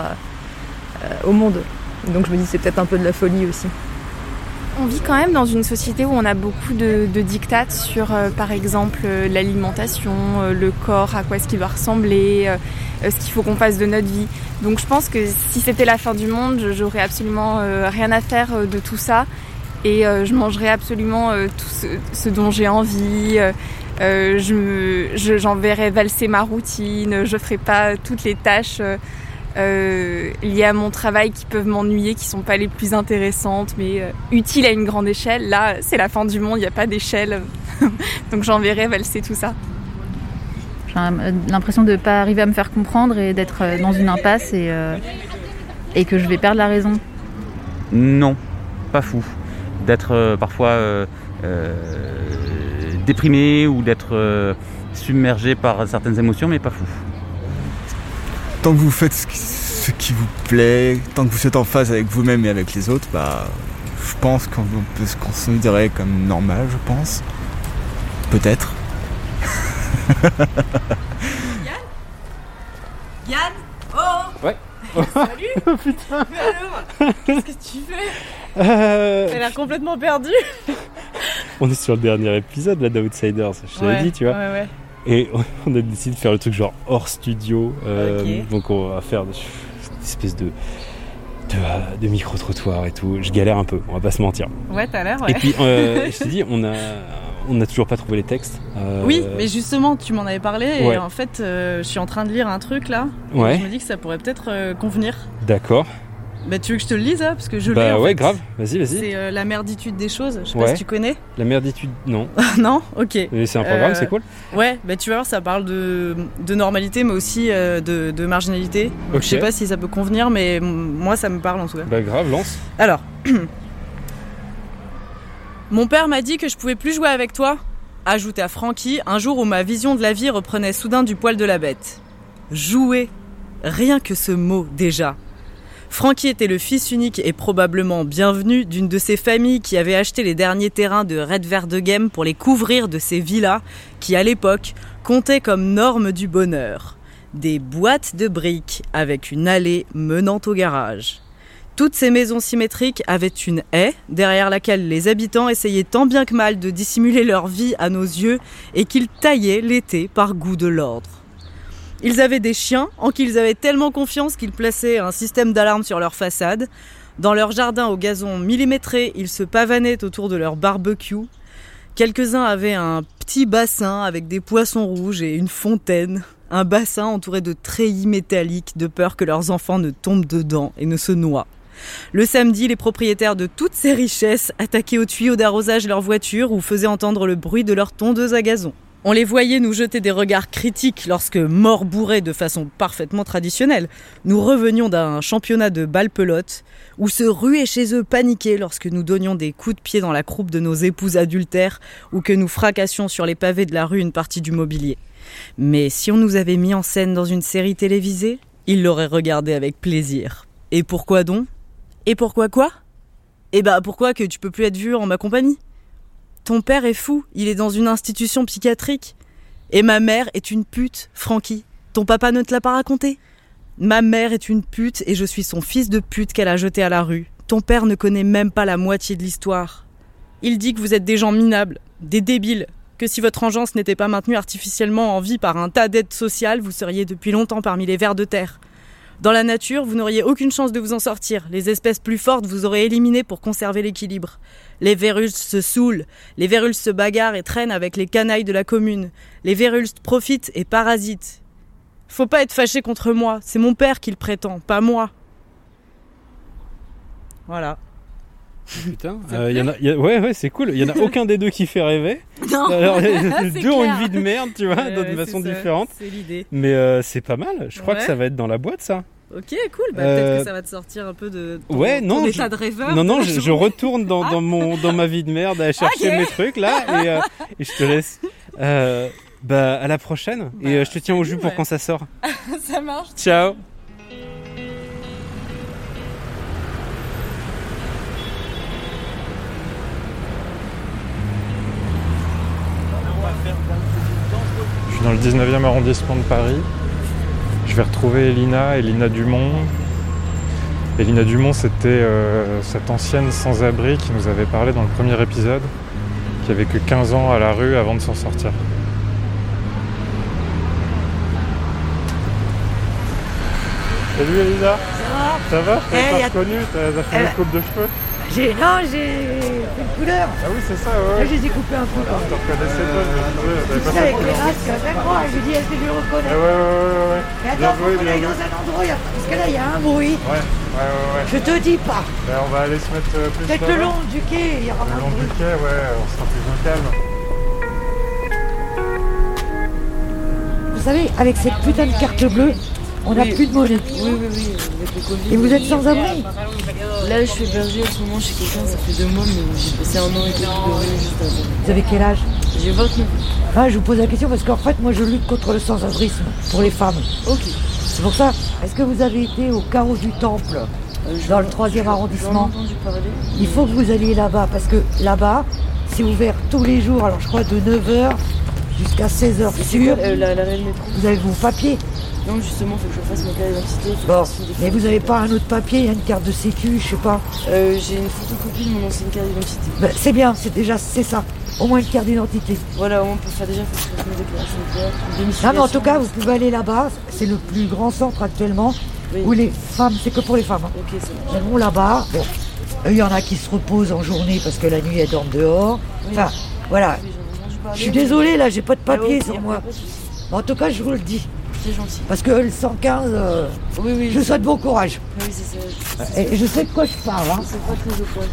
au monde. Donc je me dis c'est peut-être un peu de la folie aussi. On vit quand même dans une société où on a beaucoup de, de dictates sur, euh, par exemple, euh, l'alimentation, euh, le corps, à quoi est-ce qu'il doit ressembler, ce qu'il faut qu'on fasse de notre vie. Donc je pense que si c'était la fin du monde, j'aurais absolument rien à faire de tout ça. Et je mangerais absolument tout ce, dont j'ai envie. je j'enverrais valser ma routine. Je ferais pas toutes les tâches. Euh, euh, liées à mon travail qui peuvent m'ennuyer, qui sont pas les plus intéressantes, mais euh, utiles à une grande échelle. Là, c'est la fin du monde, il n'y a pas d'échelle. [LAUGHS] Donc j'enverrai valser tout ça. J'ai l'impression de ne pas arriver à me faire comprendre et d'être euh, dans une impasse et, euh, et que je vais perdre la raison. Non, pas fou. D'être euh, parfois euh, euh, déprimé ou d'être euh, submergé par certaines émotions, mais pas fou. Tant que vous faites ce qui, ce qui vous plaît, tant que vous êtes en phase avec vous-même et avec les autres, bah, je pense qu'on peut se considérer comme normal, je pense. Peut-être. [LAUGHS] Yann Oh Ouais. [LAUGHS] Salut [LAUGHS] Putain Mais alors Qu'est-ce que tu fais? Euh, Elle a l'air complètement perdue On est sur le dernier épisode là d'Outsiders, je t'avais Ouais, dit, tu vois. ouais, ouais. Et [LAUGHS] on a décidé de faire le truc genre hors studio. euh. Donc on va faire des- une espèce de, de, euh, de micro-trottoir et tout. Je galère un peu, on va pas se mentir. Ouais, t'as l'air, ouais. Et puis, euh, [LAUGHS] je t'ai dit, on a, on a toujours pas trouvé les textes. Euh, Oui, mais justement, tu m'en avais parlé et en fait, euh, je suis en train de lire un truc là. et Ouais. je me dis que ça pourrait peut-être euh, convenir. D'accord. Bah, tu veux que je te le lise hein, Parce que je l'ai. Bah en ouais, fait. grave. Vas-y, vas-y. C'est euh, La merditude des choses. Je sais pas si tu connais. La merditude, non. [LAUGHS] non? Ok. Mais c'est un programme, Euh, c'est cool. Ouais, bah tu vas voir, ça parle de, de normalité, mais aussi euh, de, de marginalité. Donc, Ok. Je sais pas si ça peut convenir, mais moi ça me parle en tout cas. Bah grave, lance. Alors. [CLEARS THROAT] Mon père m'a dit que je pouvais plus jouer avec toi, ajouta Frankie un jour où ma vision de la vie reprenait soudain du poil de la bête. Jouer. Rien que ce mot déjà. Frankie était le fils unique et probablement bienvenu d'une de ces familles qui avaient acheté les derniers terrains de Red Verde Game pour les couvrir de ces villas qui, à l'époque, comptaient comme norme du bonheur. Des boîtes de briques avec une allée menant au garage. Toutes ces maisons symétriques avaient une haie derrière laquelle les habitants essayaient tant bien que mal de dissimuler leur vie à nos yeux et qu'ils taillaient l'été par goût de l'ordre. Ils avaient des chiens en qui ils avaient tellement confiance qu'ils plaçaient un système d'alarme sur leur façade. Dans leur jardin au gazon millimétré, ils se pavanaient autour de leur barbecue. Quelques-uns avaient un petit bassin avec des poissons rouges et une fontaine. Un bassin entouré de treillis métalliques de peur que leurs enfants ne tombent dedans et ne se noient. Le samedi, les propriétaires de toutes ces richesses attaquaient aux tuyaux d'arrosage leurs voitures ou faisaient entendre le bruit de leur tondeuse à gazon. On les voyait nous jeter des regards critiques lorsque, morts bourrés de façon parfaitement traditionnelle, nous revenions d'un championnat de balle pelote, ou se ruer chez eux paniqués lorsque nous donnions des coups de pied dans la croupe de nos épouses adultères, ou que nous fracassions sur les pavés de la rue une partie du mobilier. Mais si on nous avait mis en scène dans une série télévisée, ils l'auraient regardé avec plaisir. Et pourquoi donc? Et pourquoi quoi? Eh bah pourquoi que tu peux plus être vu en ma compagnie? Ton père est fou, il est dans une institution psychiatrique. Et ma mère est une pute, Francky. Ton papa ne te l'a pas raconté? Ma mère est une pute et je suis son fils de pute qu'elle a jeté à la rue. Ton père ne connaît même pas la moitié de l'histoire. Il dit que vous êtes des gens minables, des débiles, que si votre engeance n'était pas maintenue artificiellement en vie par un tas d'aides sociales, vous seriez depuis longtemps parmi les vers de terre. Dans la nature, vous n'auriez aucune chance de vous en sortir. Les espèces plus fortes vous auraient éliminé pour conserver l'équilibre. Les vérules se saoulent, les vérules se bagarrent et traînent avec les canailles de la commune. Les vérules profitent et parasitent. Faut pas être fâché contre moi, c'est mon père qui le prétend, pas moi. Voilà. Putain, euh, te y en a, y a- ouais, ouais, c'est cool. Il y en a [LAUGHS] aucun des deux qui fait rêver. Non, Alors, les deux ont une vie de merde, tu vois, d'une façon ça, différente. c'est l'idée. Mais euh, c'est pas mal. Je crois Ouais. que ça va être dans la boîte, ça. Ok, cool. Bah, Euh, Peut-être que ça va te sortir un peu de ton, Ouais, ton non. état je- de rêveur. Non, non, je, [LAUGHS] retourne dans, dans mon, dans ma vie de merde à chercher mes trucs là et, euh, [LAUGHS] et je te laisse. Euh, bah, à la prochaine. et euh, je te tiens au jus pour quand ça sort. [LAUGHS] ça marche. Ciao. Je suis dans le 19e arrondissement de Paris. Je vais retrouver Elina, Elina Dumont. Elina Dumont, c'était euh, cette ancienne sans-abri qui nous avait parlé dans le premier épisode, qui avait que 15 ans à la rue avant de s'en sortir. Salut Elisa Ça va? Je Eh, t'avais y pas a- reconnu, t'as t'as fait Eh une ben- coupe de cheveux? J'ai non, j'ai fait une couleur. Ah oui, c'est ça, ouais. Là, je les ai coupés un peu. Ah, je te reconnaissais pas, t'avais Tu sais, avec de les masques, moi, je dis, est-ce que je le reconnais Ah ouais, ouais, ouais, ouais. Mais attends, faut qu'on aille dans un endroit, parce que là, il y a un bruit. Ouais, ouais, ouais, ouais. Je te dis pas. Ben, on va aller se mettre euh, plus Peut-être le long du quai, il y aura Le long de du quai, ouais, on sera plus au calme. Vous savez, avec cette putain de carte bleue, On n'a Oui. plus de monnaie. Oui, oui, oui, avec le Covid. Et vous êtes sans abri Là, je suis hébergée en ce moment chez quelqu'un, ça fait deux mois, mais j'ai passé un an et quelques juste avant. Vous avez quel âge J'ai 29 Ah, je vous pose la question parce qu'en fait, moi, je lutte contre le sans-abrisme pour les femmes. Ok. C'est pour ça. Est-ce que vous avez été au carreau du Temple, dans le 3e arrondissement. Il faut que vous alliez là-bas parce que là-bas, c'est ouvert tous les jours. Alors, je crois de 9h jusqu'à 16h C'est sûr. quoi, euh, la- Vous avez vos papiers Non, justement, faut que je fasse ma carte d'identité. Bon, mais vous n'avez pas un autre papier, il y a une carte de sécu, je sais pas. Euh, j'ai une photocopie de mon ancienne carte d'identité. Ben, c'est bien, c'est déjà, c'est ça. Au moins une carte d'identité. Voilà, au moins pour faire déjà, faut que je fasse ma déclaration de une Non, mais en tout cas, vous pouvez aller là-bas. C'est le plus grand centre actuellement où les femmes, c'est que pour les femmes. hein. Ok. Elles vont là-bas. Bon, il y en a qui se reposent en journée parce que la nuit, elles dorment dehors. Enfin, voilà. Je suis désolée, là, j'ai pas de papier Ah, ok, sur moi. en tout cas, je vous le dis. C'est gentil. Parce que le 115, euh, je vous souhaite bon courage. Oui, c'est ça. Et je sais de quoi je parle. Hein. C'est pas très au point.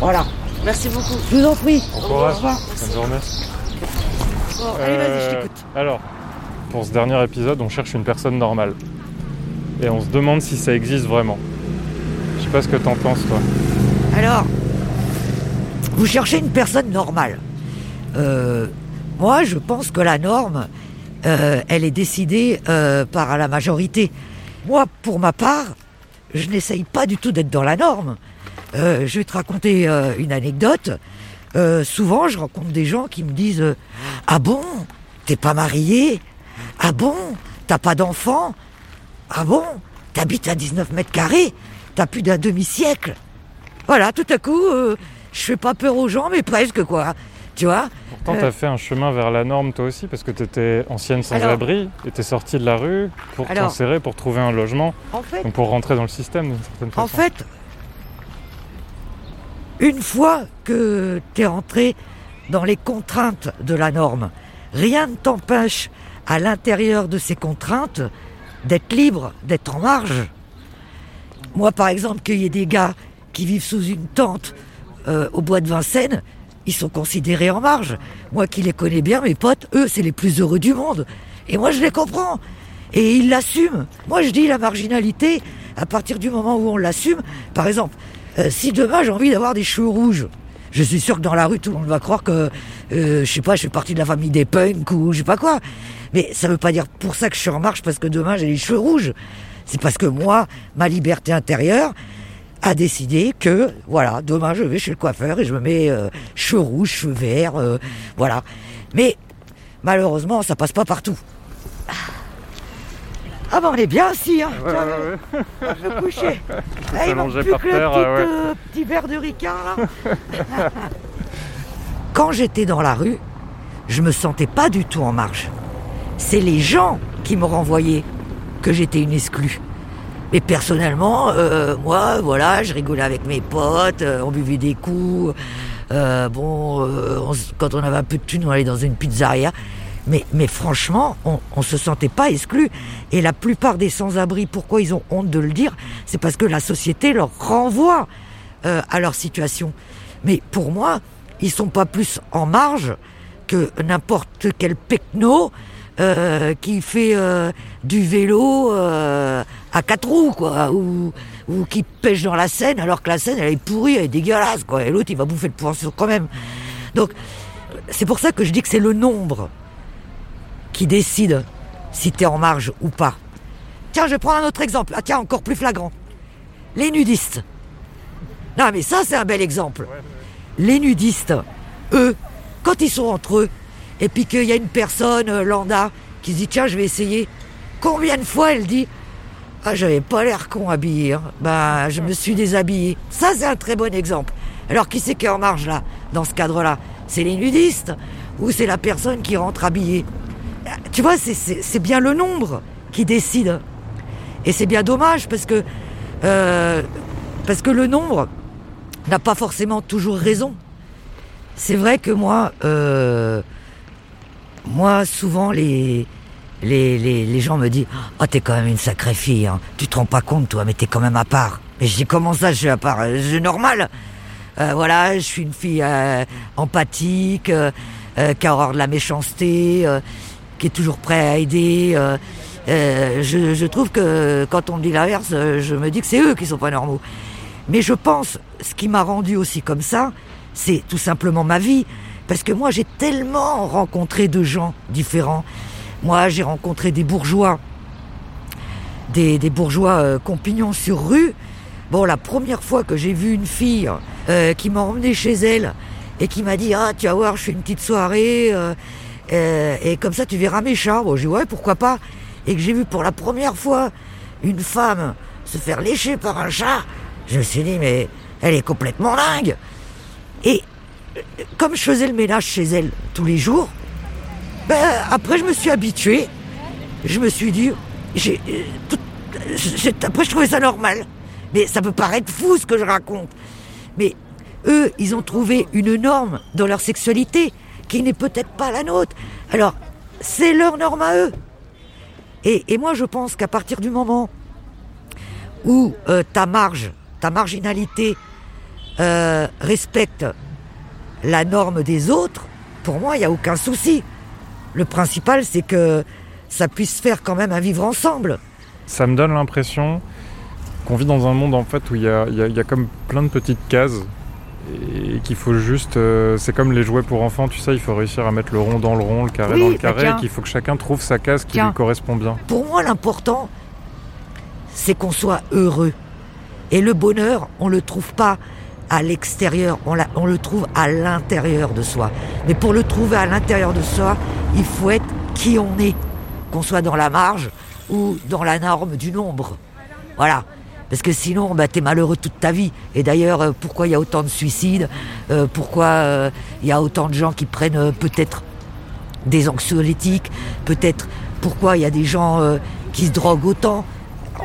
Voilà. Merci beaucoup. Je vous en prie. Bon courage. Au revoir. Bonne journée. Bon, allez, vas-y, je Euh, t'écoute. Alors, pour ce dernier épisode, on cherche une personne normale. Et on se demande si ça existe vraiment. Je sais pas ce que t'en penses, toi. Alors, vous cherchez une personne normale. Euh, moi, je pense que la norme, euh, elle est décidée euh, par la majorité. Moi, pour ma part, je n'essaye pas du tout d'être dans la norme. Euh, je vais te raconter une anecdote. Souvent, je rencontre des gens qui me disent Ah bon? T'es pas marié? Ah bon? T'as pas d'enfant? Ah bon? T'habites à 19 mètres carrés? T'as plus d'un demi-siècle? Voilà, tout à coup, je fais pas peur aux gens, mais presque quoi. Tu vois? Pourtant, Euh, t'as fait un chemin vers la norme, toi aussi, parce que t'étais ancienne sans-abri, et t'es sortie de la rue pour t'insérer, pour trouver un logement, En fait- donc pour rentrer dans le système d'une certaine façon. En fait, une fois que tu es rentré dans les contraintes de la norme, rien ne t'empêche à l'intérieur de ces contraintes d'être libre, d'être en marge. Moi, par exemple, qu'il y ait des gars qui vivent sous une tente euh, au bois de Vincennes, ils sont considérés en marge. Moi qui les connais bien, mes potes, eux, c'est les plus heureux du monde. Et moi, je les comprends. Et ils l'assument. Moi, je dis la marginalité, à partir du moment où on l'assume, par exemple, euh, si demain j'ai envie d'avoir des cheveux rouges, je suis sûr que dans la rue, tout le monde va croire que, euh, je sais pas, je fais partie de la famille des punks ou je sais pas quoi. Mais ça veut pas dire pour ça que je suis en marche parce que demain j'ai les cheveux rouges. C'est parce que moi, ma liberté intérieure a décidé que, voilà, demain je vais chez le coiffeur et je me mets euh, cheveux rouges, cheveux verts, euh, voilà. Mais malheureusement, ça passe pas partout. Ah ben on est bien assis, hein. Ouais, Tiens, ouais, ouais. Je vais coucher. [LAUGHS] Ah, il manque plus par que le terre, petit, ouais. euh, petit verre de Ricard, là. [LAUGHS] Quand j'étais dans la rue, je me sentais pas du tout en marge. C'est les gens qui me renvoyaient que j'étais une exclue. Mais personnellement, euh, moi, voilà, je rigolais avec mes potes, euh, on buvait des coups. euh, bon, euh, on quand on avait un peu de thunes, on allait dans une pizzeria. Mais, mais franchement, on, on se sentait pas exclus. Et la plupart des sans-abri, pourquoi ils ont honte de le dire C'est parce que la société leur renvoie à leur situation. Mais pour moi, ils sont pas plus en marge que n'importe quel pecno qui fait du vélo à quatre roues, quoi, ou, ou qui pêche dans la Seine alors que la Seine elle est pourrie, elle est dégueulasse, quoi, et l'autre il va bouffer le poisson quand même. Donc c'est pour ça que je dis que c'est le nombre qui décide si t'es en marge ou pas. Tiens, je vais prendre un autre exemple. Ah tiens, encore plus flagrant. Les nudistes. Non mais ça c'est un bel exemple. Les nudistes, eux, quand ils sont entre eux, et puis qu'il y a une personne euh, lambda qui se dit tiens je vais essayer, combien de fois elle dit ah j'avais pas l'air con habillé, hein. bah je me suis déshabillé. Ça c'est un très bon exemple. Alors qui c'est qui est en marge là, dans ce cadre-là? C'est les nudistes ou c'est la personne qui rentre habillée? Euh, Tu vois, c'est bien le nombre qui décide. Et c'est bien dommage parce que euh, parce que le nombre n'a pas forcément toujours raison. C'est vrai que moi, euh, moi souvent les, les, les, les gens me disent Oh, t'es quand même une sacrée fille, hein. tu te rends pas compte, toi, mais t'es quand même à part. Mais je dis Comment ça, je suis à part? Euh, C'est normal. Euh, voilà, je suis une fille euh, empathique, euh, euh, qui a horreur de la méchanceté, euh, qui est toujours prêt à aider. je, je trouve que quand on me dit l'inverse, je me dis que c'est eux qui sont pas normaux. Mais je pense, ce qui m'a rendu aussi comme ça, c'est tout simplement ma vie. Parce que moi, j'ai tellement rencontré de gens différents. Moi, j'ai rencontré des bourgeois, des, bourgeois euh, compagnons sur rue. Bon, la première fois que j'ai vu une fille euh, qui m'a emmené chez elle et qui m'a dit Ah, tu vas voir, je fais une petite soirée, euh, euh, et comme ça, tu verras mes chats. Bon, j'ai dit Ouais, pourquoi pas Et que j'ai vu pour la première fois une femme se faire lécher par un chat, je me suis dit Mais elle est complètement dingue Et comme je faisais le ménage chez elle tous les jours, ben, après, je me suis habitué. Je me suis dit, j'ai, euh, après, je trouvais ça normal. Mais ça peut paraître fou ce que je raconte. Mais eux, ils ont trouvé une norme dans leur sexualité qui n'est peut-être pas la nôtre. Alors, c'est leur norme à eux. Et, et moi, je pense qu'à partir du moment où euh, ta marge, ta marginalité euh, respecte la norme des autres, pour moi, il n'y a aucun souci. Le principal, c'est que ça puisse faire quand même un vivre ensemble. Ça me donne l'impression qu'on vit dans un monde en fait où il y a, y a- il y a comme plein de petites cases et qu'il faut juste. euh, c'est comme les jouets pour enfants, tu sais, il faut réussir à mettre le rond dans le rond, le carré Oui, dans le bah carré, tiens. et qu'il faut que chacun trouve sa case qui Tiens. lui correspond bien. Pour moi, l'important, c'est qu'on soit heureux. Et le bonheur, on le trouve pas à l'extérieur, on, le trouve à l'intérieur de soi. Mais pour le trouver à l'intérieur de soi, il faut être qui on est, qu'on soit dans la marge ou dans la norme du nombre. Voilà. Parce que sinon, bah, t'es malheureux toute ta vie. Et d'ailleurs, euh, pourquoi il y a autant de suicides Euh, Pourquoi euh, il y a autant de gens qui prennent peut-être des anxiolytiques Peut-être pourquoi il y a des gens qui se droguent autant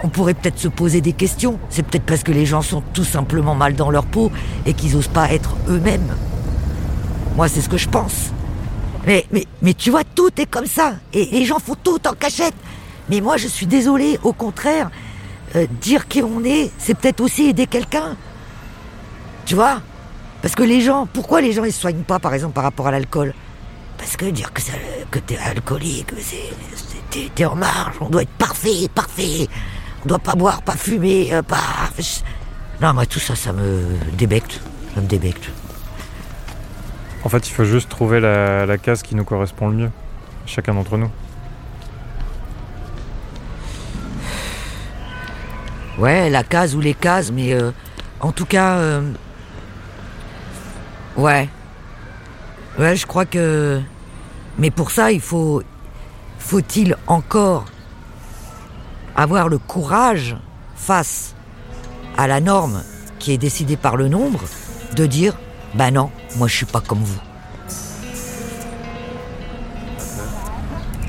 On pourrait peut-être se poser des questions. C'est peut-être parce que les gens sont tout simplement mal dans leur peau et qu'ils osent pas être eux-mêmes. Moi, c'est ce que je pense. Mais, tu vois, tout est comme ça. Et les gens font tout en cachette. Mais moi, je suis désolé, au contraire, euh, dire qui on est, c'est peut-être aussi aider quelqu'un. Tu vois? Parce que les gens, pourquoi les gens ils se soignent pas, par exemple, par rapport à l'alcool? Parce que dire que, que t'es alcoolique, c'est, t'es en marge, on doit être parfait, parfait. On doit pas boire, pas fumer, euh, pas. Non, moi, tout ça, ça me débecte. Ça me débecte. En fait, il faut juste trouver la, la case qui nous correspond le mieux, chacun d'entre nous. Ouais, la case ou les cases, mais euh, en tout cas, euh, ouais, ouais, je crois que, mais pour ça, il faut, faut-il encore avoir le courage face à la norme qui est décidée par le nombre de dire, bah non, moi je suis pas comme vous.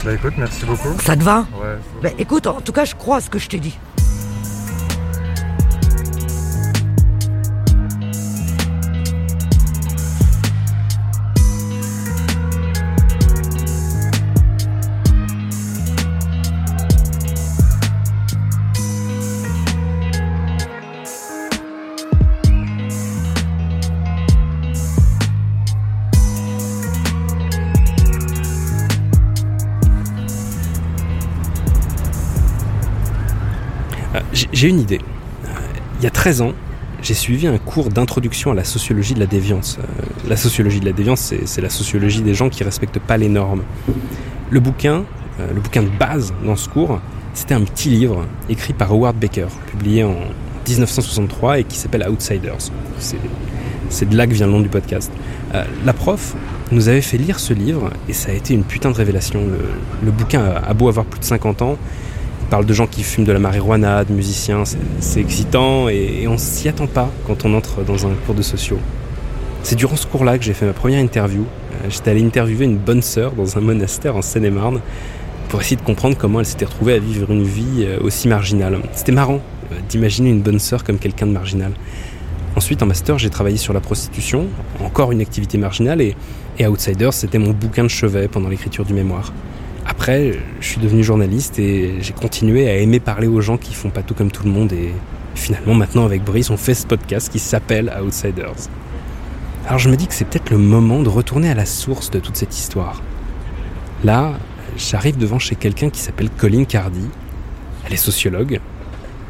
Bah écoute, merci beaucoup. Ça te va? Ouais. Bah écoute, en tout cas, je crois à ce que je t'ai dit. J'ai- une idée. Euh, Il y a 13 ans, j'ai suivi un cours d'introduction à la sociologie de la déviance. Euh, La sociologie de la déviance, c'est la sociologie des gens qui respectent pas les normes. Le bouquin, euh, le bouquin de base dans ce cours, c'était un petit livre écrit par Howard Baker, publié en 1963 et qui s'appelle Outsiders. C'est de là que vient le nom du podcast. La prof nous avait fait lire ce livre et ça a été une putain de révélation. Le, bouquin a beau avoir plus de 50 ans, il parle de gens qui fument de la marijuana, de musiciens, c'est- excitant et, et on s'y attend pas quand on entre dans un cours de sociaux. C'est durant ce cours-là que j'ai fait ma première interview. Euh, J'étais allé interviewer une bonne sœur dans un monastère en Seine-et-Marne pour essayer de comprendre comment elle s'était retrouvée à vivre une vie euh, aussi marginale. C'était marrant euh, d'imaginer une bonne sœur comme quelqu'un de marginal. Ensuite, en master, j'ai travaillé sur la prostitution, encore une activité marginale, et Outsiders, c'était mon bouquin de chevet pendant l'écriture du mémoire. Après, je suis devenu journaliste et j'ai continué à aimer parler aux gens qui font pas tout comme tout le monde, et finalement, maintenant, avec Brice, on fait ce podcast qui s'appelle Outsiders. Alors je me dis que c'est peut-être le moment de retourner à la source de toute cette histoire. Là, j'arrive devant chez quelqu'un qui s'appelle Colleen Cardy. Elle est sociologue.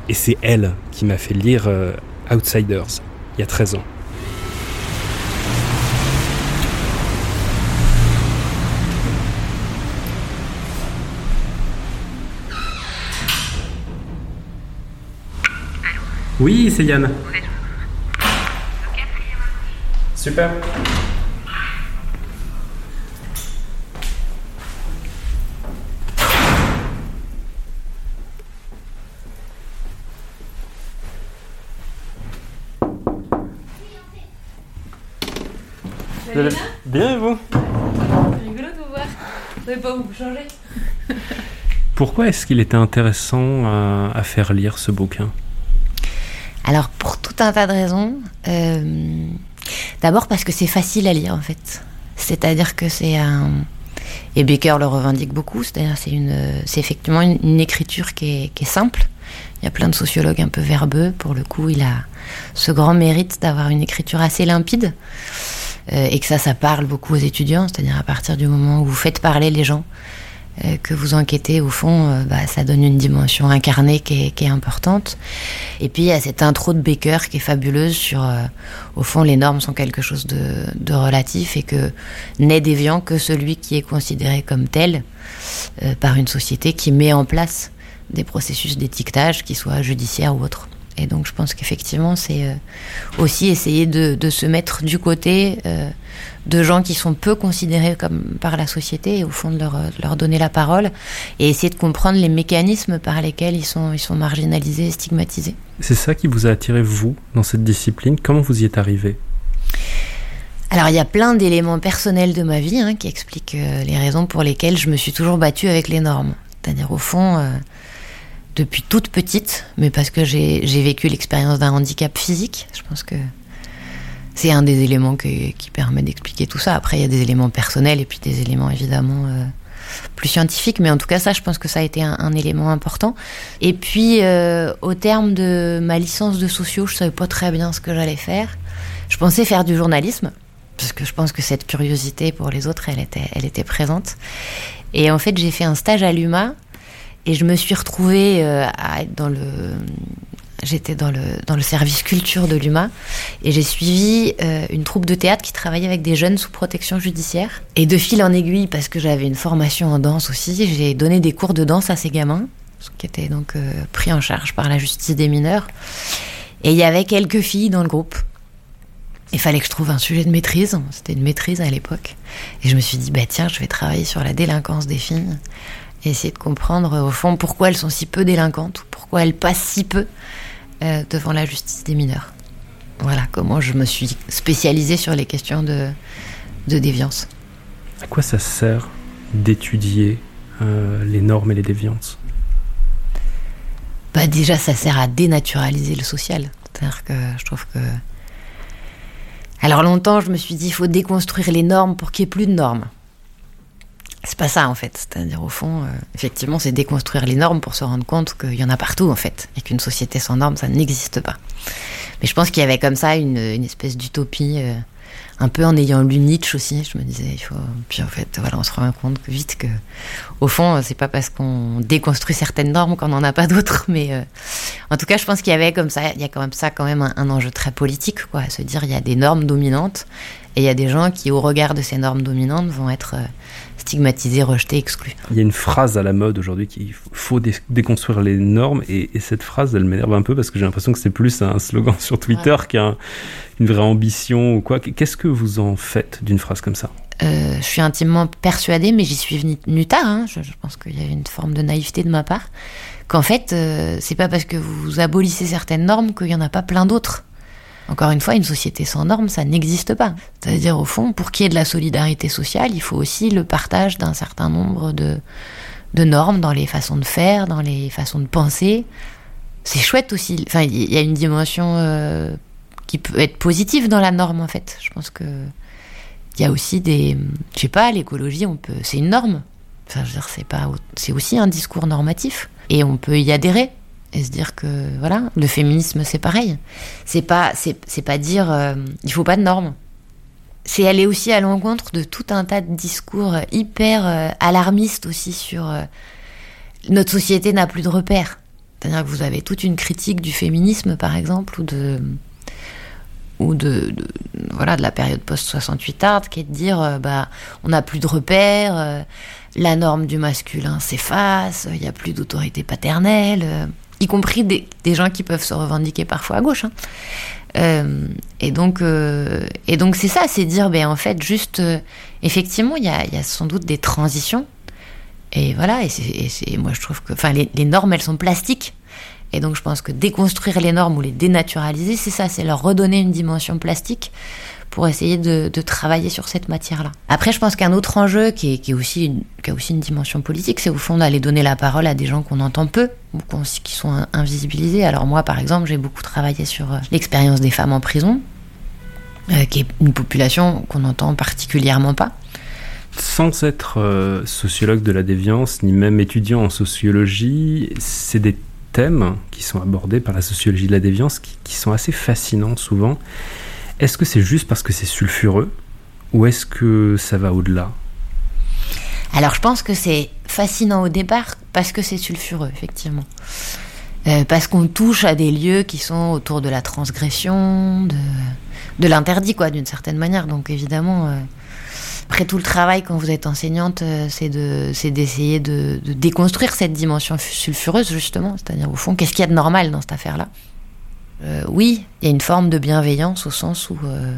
Et c'est elle qui m'a fait lire euh, Outsiders il y a 13 ans. Oui, c'est Yann. Super. Vous allez bien Bien et vous? C'est rigolo de vous voir. Vous n'avez pas beaucoup changé. Pourquoi est-ce qu'il était intéressant à, à faire lire ce bouquin? Alors, pour tout un tas de raisons. Euh, D'abord parce que c'est facile à lire, en fait. C'est-à-dire que c'est un. Et Baker le revendique beaucoup, c'est-à-dire c'est une, c'est effectivement une, écriture qui est, simple. Il y a plein de sociologues un peu verbeux. Pour le coup, il a ce grand mérite d'avoir une écriture assez limpide euh, et que ça, ça parle beaucoup aux étudiants. C'est-à-dire à partir du moment où vous faites parler les gens, que vous enquêtez, au fond, euh, bah, ça donne une dimension incarnée qui est, qui est importante. Et puis il y a cette intro de Baker qui est fabuleuse sur, euh, au fond, les normes sont quelque chose de, de relatif et que n'est déviant que celui qui est considéré comme tel euh, par une société qui met en place des processus d'étiquetage, qu'ils soient judiciaires ou autres. Et donc je pense qu'effectivement, c'est euh, aussi essayer de, de se mettre du côté euh, de gens qui sont peu considérés comme par la société et au fond de leur, de leur donner la parole et essayer de comprendre les mécanismes par lesquels ils sont, ils sont marginalisés et stigmatisés. C'est ça qui vous a attiré, vous, dans cette discipline? Comment vous y êtes arrivé? Alors il y a plein d'éléments personnels de ma vie hein, qui expliquent euh, les raisons pour lesquelles je me suis toujours battue avec les normes. C'est-à-dire au fond, euh, depuis toute petite, mais parce que j'ai vécu l'expérience d'un handicap physique, je pense que c'est un des éléments que- qui permet d'expliquer tout ça. Après, il y a des éléments personnels et puis des éléments évidemment euh, plus scientifiques, mais en tout cas, ça, je pense que ça a été un, un élément important. Et puis, euh, au terme de ma licence de socio, je savais pas très bien ce que j'allais faire. Je pensais faire du journalisme, parce que je pense que cette curiosité pour les autres, elle était, elle était présente. Et en fait, j'ai fait un stage à l'UMA et je me suis retrouvée euh, à dans le. J'étais dans le, dans le service culture de l'UMA et j'ai suivi euh, une troupe de théâtre qui travaillait avec des jeunes sous protection judiciaire. Et de fil en aiguille, parce que j'avais une formation en danse aussi, j'ai donné des cours de danse à ces gamins, qui était donc euh, pris en charge par la justice des mineurs. Et il y avait quelques filles dans le groupe. Il fallait que je trouve un sujet de maîtrise. C'était une maîtrise à l'époque. Et je me suis dit, bah tiens, je vais travailler sur la délinquance des filles et essayer de comprendre au fond pourquoi elles sont si peu délinquantes ou pourquoi elles passent si peu euh, devant la justice des mineurs. Voilà comment je me suis spécialisée sur les questions de, de déviance. À quoi ça sert d'étudier euh, les normes et les déviances? Bah déjà, ça sert à dénaturaliser le social. C'est-à-dire que je trouve que... Alors longtemps, je me suis dit, il faut déconstruire les normes pour qu'il n'y ait plus de normes. C'est pas ça en fait. C'est-à-dire au fond, euh, effectivement, c'est déconstruire les normes pour se rendre compte qu'il y en a partout en fait. Et qu'une société sans normes, ça n'existe pas. Mais je pense qu'il y avait comme ça une, une espèce d'utopie, euh, un peu en ayant lu Nietzsche aussi. Je me disais, il faut. Puis en fait, voilà, on se rend compte que vite que, au fond, euh, c'est pas parce qu'on déconstruit certaines normes qu'on n'en a pas d'autres. [LAUGHS] Mais euh, en tout cas, je pense qu'il y avait comme ça, il y a quand même ça, quand même un, enjeu très politique, quoi. À se dire, il y a des normes dominantes et il y a des gens qui, au regard de ces normes dominantes, vont être euh, stigmatisés, rejetés, exclus. Il y a une phrase à la mode aujourd'hui qu'il faut dé- déconstruire les normes et, et cette phrase, elle m'énerve un peu parce que j'ai l'impression que c'est plus un slogan sur Twitter qu'une vraie ambition ou quoi. Qu'est-ce que vous en faites d'une phrase comme ça? Euh, je suis intimement persuadée, mais j'y suis venue tard. hein. Je, je pense qu'il y a une forme de naïveté de ma part. Qu'en fait, euh, c'est pas parce que vous abolissez certaines normes qu'il y en a pas plein d'autres. Encore une fois, une société sans normes, ça n'existe pas. C'est-à-dire, au fond, pour qu'il y ait de la solidarité sociale, il faut aussi le partage d'un certain nombre de, normes dans les façons de faire, dans les façons de penser. C'est chouette aussi. Enfin, il y a une dimension euh, qui peut être positive dans la norme, en fait. Je pense que il y a aussi des je sais pas l'écologie on peut c'est une norme enfin je veux dire c'est pas c'est aussi un discours normatif et on peut y adhérer et se dire que voilà le féminisme c'est pareil c'est pas c'est pas dire euh, il faut pas de normes c'est aller aussi à l'encontre de tout un tas de discours hyper euh, alarmistes aussi sur euh, notre société n'a plus de repères. C'est-à-dire que vous avez toute une critique du féminisme, par exemple, ou de ou de, voilà de la période post 68 art qui est de dire euh, bah on n'a plus de repères la norme du masculin s'efface il n'y a plus d'autorité paternelle y compris des, gens qui peuvent se revendiquer parfois à gauche hein. Euh, et donc euh, et donc c'est ça c'est dire ben en fait juste euh, effectivement il y a, y a sans doute des transitions. Et voilà et c'est moi je trouve que enfin les normes elles sont plastiques. Et donc je pense que déconstruire les normes ou les dénaturaliser, c'est ça, c'est leur redonner une dimension plastique pour essayer de, travailler sur cette matière-là. Après, je pense qu'un autre enjeu qui, est, aussi qui a aussi une dimension politique, c'est au fond d'aller donner la parole à des gens qu'on entend peu ou qui sont in- invisibilisés. Alors moi, par exemple, j'ai beaucoup travaillé sur euh, l'expérience des femmes en prison, euh, qui est une population qu'on entend particulièrement pas. Sans être euh, sociologue de la déviance, ni même étudiant en sociologie, c'est des thèmes qui sont abordés par la sociologie de la déviance qui sont assez fascinants souvent. Est-ce que c'est juste parce que c'est sulfureux ou est-ce que ça va au-delà? Alors je pense que c'est fascinant au départ parce que c'est sulfureux, effectivement. Euh, parce qu'on touche à des lieux qui sont autour de la transgression, de, l'interdit, quoi, d'une certaine manière. Donc évidemment, euh, après tout le travail quand vous êtes enseignante, euh, c'est de, c'est d'essayer de, de déconstruire cette dimension fu- sulfureuse justement. C'est-à-dire au fond, qu'est-ce qu'il y a de normal dans cette affaire-là? Euh, Oui, il y a une forme de bienveillance au sens où. euh,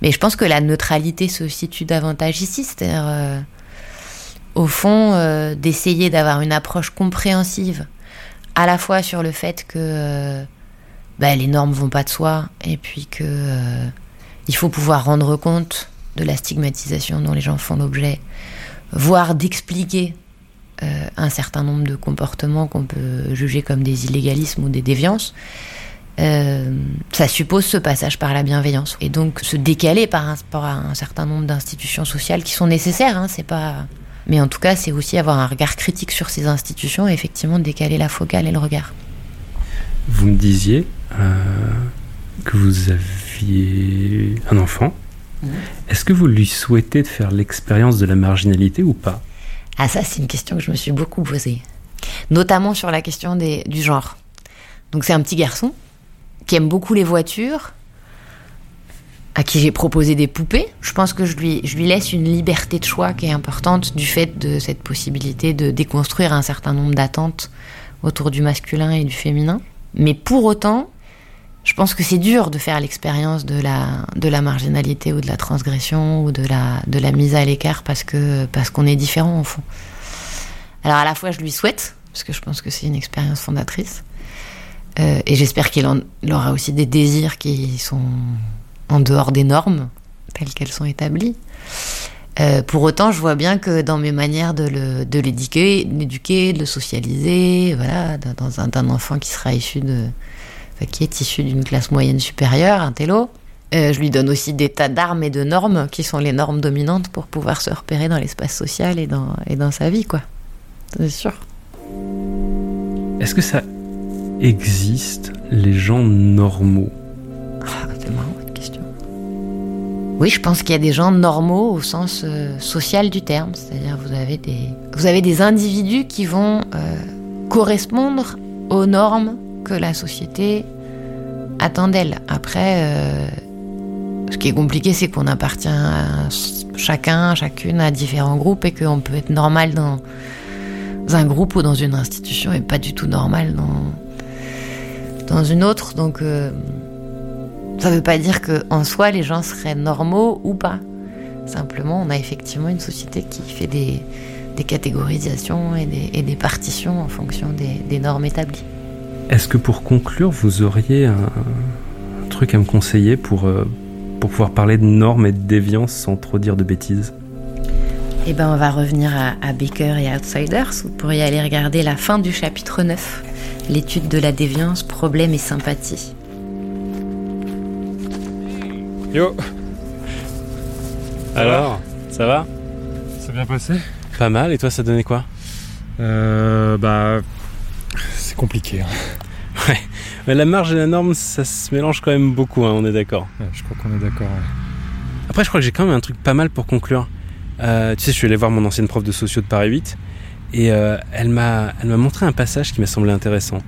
mais je pense que la neutralité se situe davantage ici, c'est-à-dire euh, au fond d'essayer d'avoir une approche compréhensive, à la fois sur le fait que bah, les normes vont pas de soi, et puis que il faut pouvoir rendre compte de la stigmatisation dont les gens font l'objet, voire d'expliquer un certain nombre de comportements qu'on peut juger comme des illégalismes ou des déviances. Euh, ça suppose ce passage par la bienveillance et donc se décaler par rapport à un certain nombre d'institutions sociales qui sont nécessaires. Hein, c'est pas, mais en tout cas, c'est aussi avoir un regard critique sur ces institutions et effectivement décaler la focale et le regard. Vous me disiez euh, que vous aviez un enfant. Est-ce que vous lui souhaitez de faire l'expérience de la marginalité ou pas? Ah ça, c'est une question que je me suis beaucoup posée, notamment sur la question des, du genre. Donc c'est un petit garçon qui aime beaucoup les voitures, à qui j'ai proposé des poupées. Je pense que je lui, laisse une liberté de choix qui est importante du fait de cette possibilité de déconstruire un certain nombre d'attentes autour du masculin et du féminin. Mais pour autant, je pense que c'est dur de faire l'expérience de la, marginalité ou de la transgression ou de la, mise à l'écart parce parce qu'on est différent au fond. Alors à la fois je lui souhaite, parce que je pense que c'est une expérience fondatrice, euh, et j'espère qu'il en, aura aussi des désirs qui sont en dehors des normes telles qu'elles sont établies. Euh, pour autant, je vois bien que dans mes manières de le- de l'éduquer, d'éduquer, de le socialiser, voilà, dans- dans un, d'un enfant qui sera issu de, enfin, qui est issu d'une classe moyenne supérieure, un télo, euh, je lui donne aussi des tas d'armes et de normes qui sont les normes dominantes pour pouvoir se repérer dans l'espace social et dans, et dans sa vie, quoi. C'est sûr. Est-ce que ça existe les gens normaux C'est marrant cette question. Oui, je pense qu'il y a des gens normaux au sens euh, social du terme, c'est-à-dire vous avez des vous avez des individus qui vont euh, correspondre aux normes que la société attend d'elle. Après, euh, ce qui est compliqué, c'est qu'on appartient à chacun, chacune à différents groupes et qu'on peut être normal dans un groupe ou dans une institution et pas du tout normal dans dans une autre. Donc euh, ça veut pas dire que en soi les gens seraient normaux ou pas. Simplement, on a effectivement une société qui fait des, catégorisations et des, partitions en fonction des, normes établies. Est-ce que pour conclure, vous auriez un, un truc à me conseiller pour, euh, pour pouvoir parler de normes et de déviance sans trop dire de bêtises? Eh ben, on va revenir à, à Baker et Outsiders. Vous pourriez aller regarder la fin du chapitre 9, l'étude de la déviance, problèmes et sympathie. Yo Alors, ça va? C'est bien passé? Pas mal, et toi ça donnait quoi? Euh. Bah. C'est compliqué. hein. [LAUGHS] Ouais. Mais la marge et la norme, ça se mélange quand même beaucoup, hein, on est d'accord. Ouais, je crois qu'on est d'accord. ouais. Après, je crois que j'ai quand même un truc pas mal pour conclure. Euh, tu sais, je suis allé voir mon ancienne prof de socio de Paris 8 et euh, elle m'a montré un passage qui m'a semblé intéressant,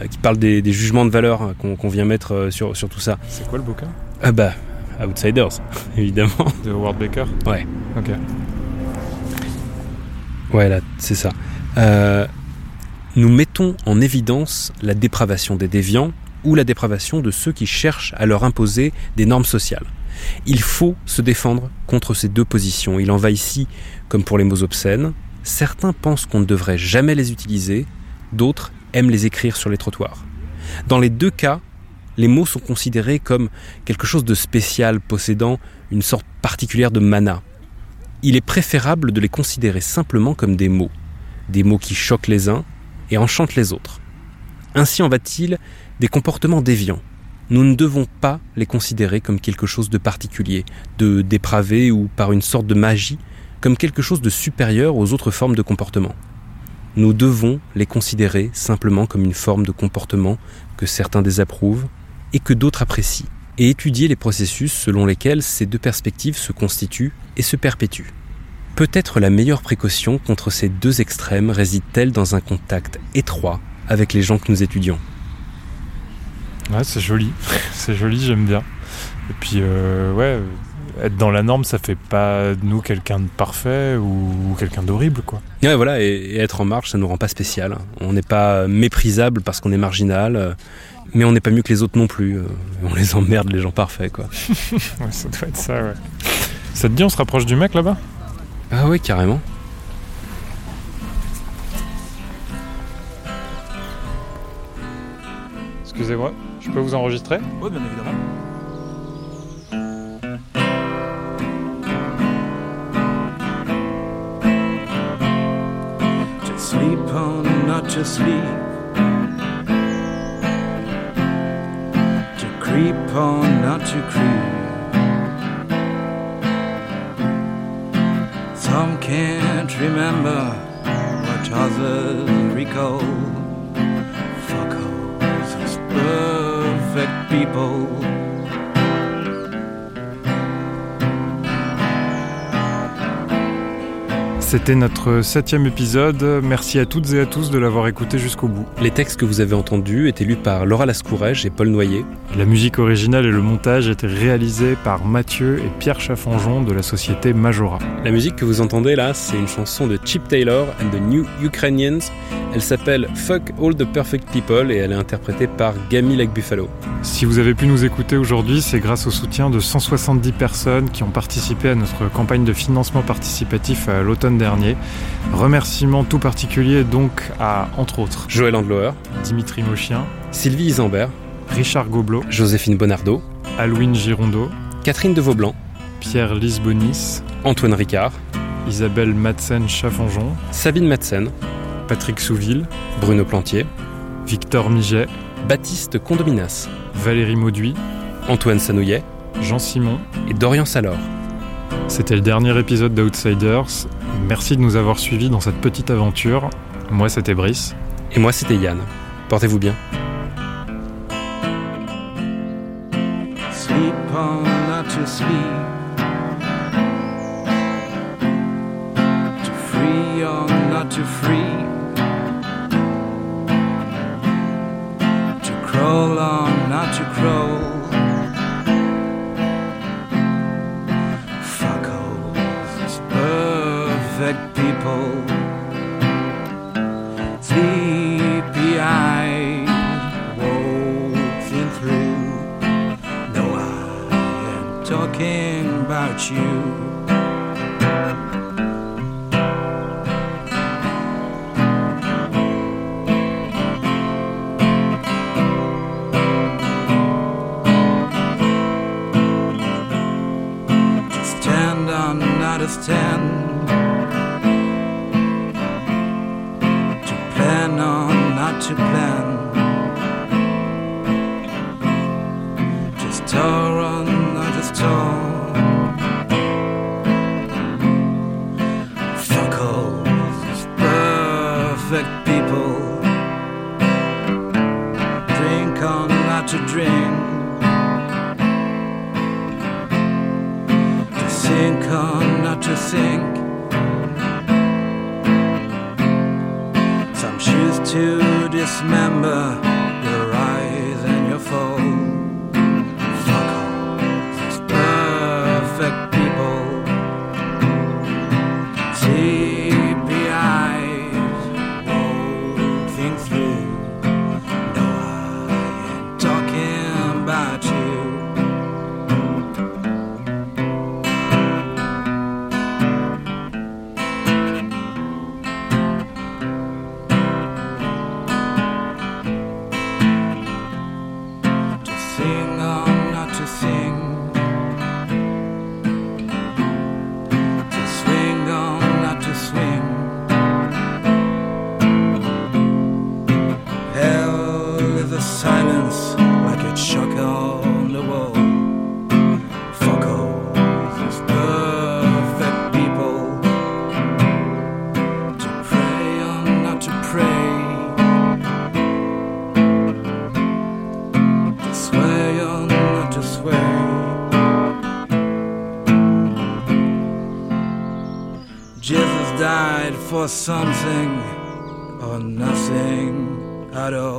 euh, qui parle des, des jugements de valeur hein, qu'on vient mettre euh, sur, sur tout ça. C'est quoi le bouquin? Ah bah, Outsiders, [LAUGHS] évidemment. De Howard Baker? Ouais. Ok. Ouais, là, c'est ça. Euh, nous mettons en évidence la dépravation des déviants ou la dépravation de ceux qui cherchent à leur imposer des normes sociales. Il faut se défendre contre ces deux positions. Il en va ici comme pour les mots obscènes. Certains pensent qu'on ne devrait jamais les utiliser, d'autres aiment les écrire sur les trottoirs. Dans les deux cas, les mots sont considérés comme quelque chose de spécial possédant une sorte particulière de mana. Il est préférable de les considérer simplement comme des mots, des mots qui choquent les uns et enchantent les autres. Ainsi en va-t-il des comportements déviants. Nous ne devons pas les considérer comme quelque chose de particulier, de dépravé ou par une sorte de magie, comme quelque chose de supérieur aux autres formes de comportement. Nous devons les considérer simplement comme une forme de comportement que certains désapprouvent et que d'autres apprécient, et étudier les processus selon lesquels ces deux perspectives se constituent et se perpétuent. Peut-être la meilleure précaution contre ces deux extrêmes réside-t-elle dans un contact étroit avec les gens que nous étudions. Ouais, c'est joli. [LAUGHS] c'est joli, j'aime bien. Et puis, euh, ouais, être dans la norme, ça fait pas de nous quelqu'un de parfait ou, ou quelqu'un d'horrible, quoi. Ouais, voilà, et, et, être en marge, ça nous rend pas spécial. On n'est pas méprisable parce qu'on est marginal, euh, mais on n'est pas mieux que les autres non plus. Euh, on les emmerde, les gens parfaits, quoi. [LAUGHS] ouais, ça doit être ça, ouais. Ça te dit, on se rapproche du mec là-bas? Ah ouais, carrément. Excusez-moi, je peux vous enregistrer Oui, bien évidemment. To sleep on, not to sleep. To creep on, not to creep. Some can't remember what others recall. People. C'était notre septième épisode. Merci à toutes et à tous de l'avoir écouté jusqu'au bout. Les textes que vous avez entendus étaient lus par Laura Lascourège et Paul Noyer. La musique originale et le montage étaient réalisés par Mathieu et Pierre Chaffanjon de la société Majora. La musique que vous entendez là, c'est une chanson de Chip Taylor and the New Ukrainians. Elle s'appelle Fuck All the Perfect People et elle est interprétée par Gamy Like Buffalo. Si vous avez pu nous écouter aujourd'hui, c'est grâce au soutien de 170 personnes qui ont participé à notre campagne de financement participatif à l'automne dernier. Remerciements tout particuliers donc à, entre autres, Joël Andlower, Dimitri Mochien, Sylvie Isambert, Richard Gobelot, Joséphine Bonardo, Alouine Girondeau, Catherine de Vaublanc, Pierre Lisbonis, Antoine Ricard, Isabelle Madsen Chaffanjon, Sabine Madsen, Patrick Souville, Bruno Plantier, Victor Miget, Baptiste Condominas, Valérie Mauduit, Antoine Sanouillet, Jean Simon et Dorian Salor. C'était le dernier épisode d'Outsiders. Merci de nous avoir suivis dans cette petite aventure. Moi, c'était Brice. Et moi, c'était Yann. Portez-vous bien. Sleep on, not to sleep. For something or nothing at all.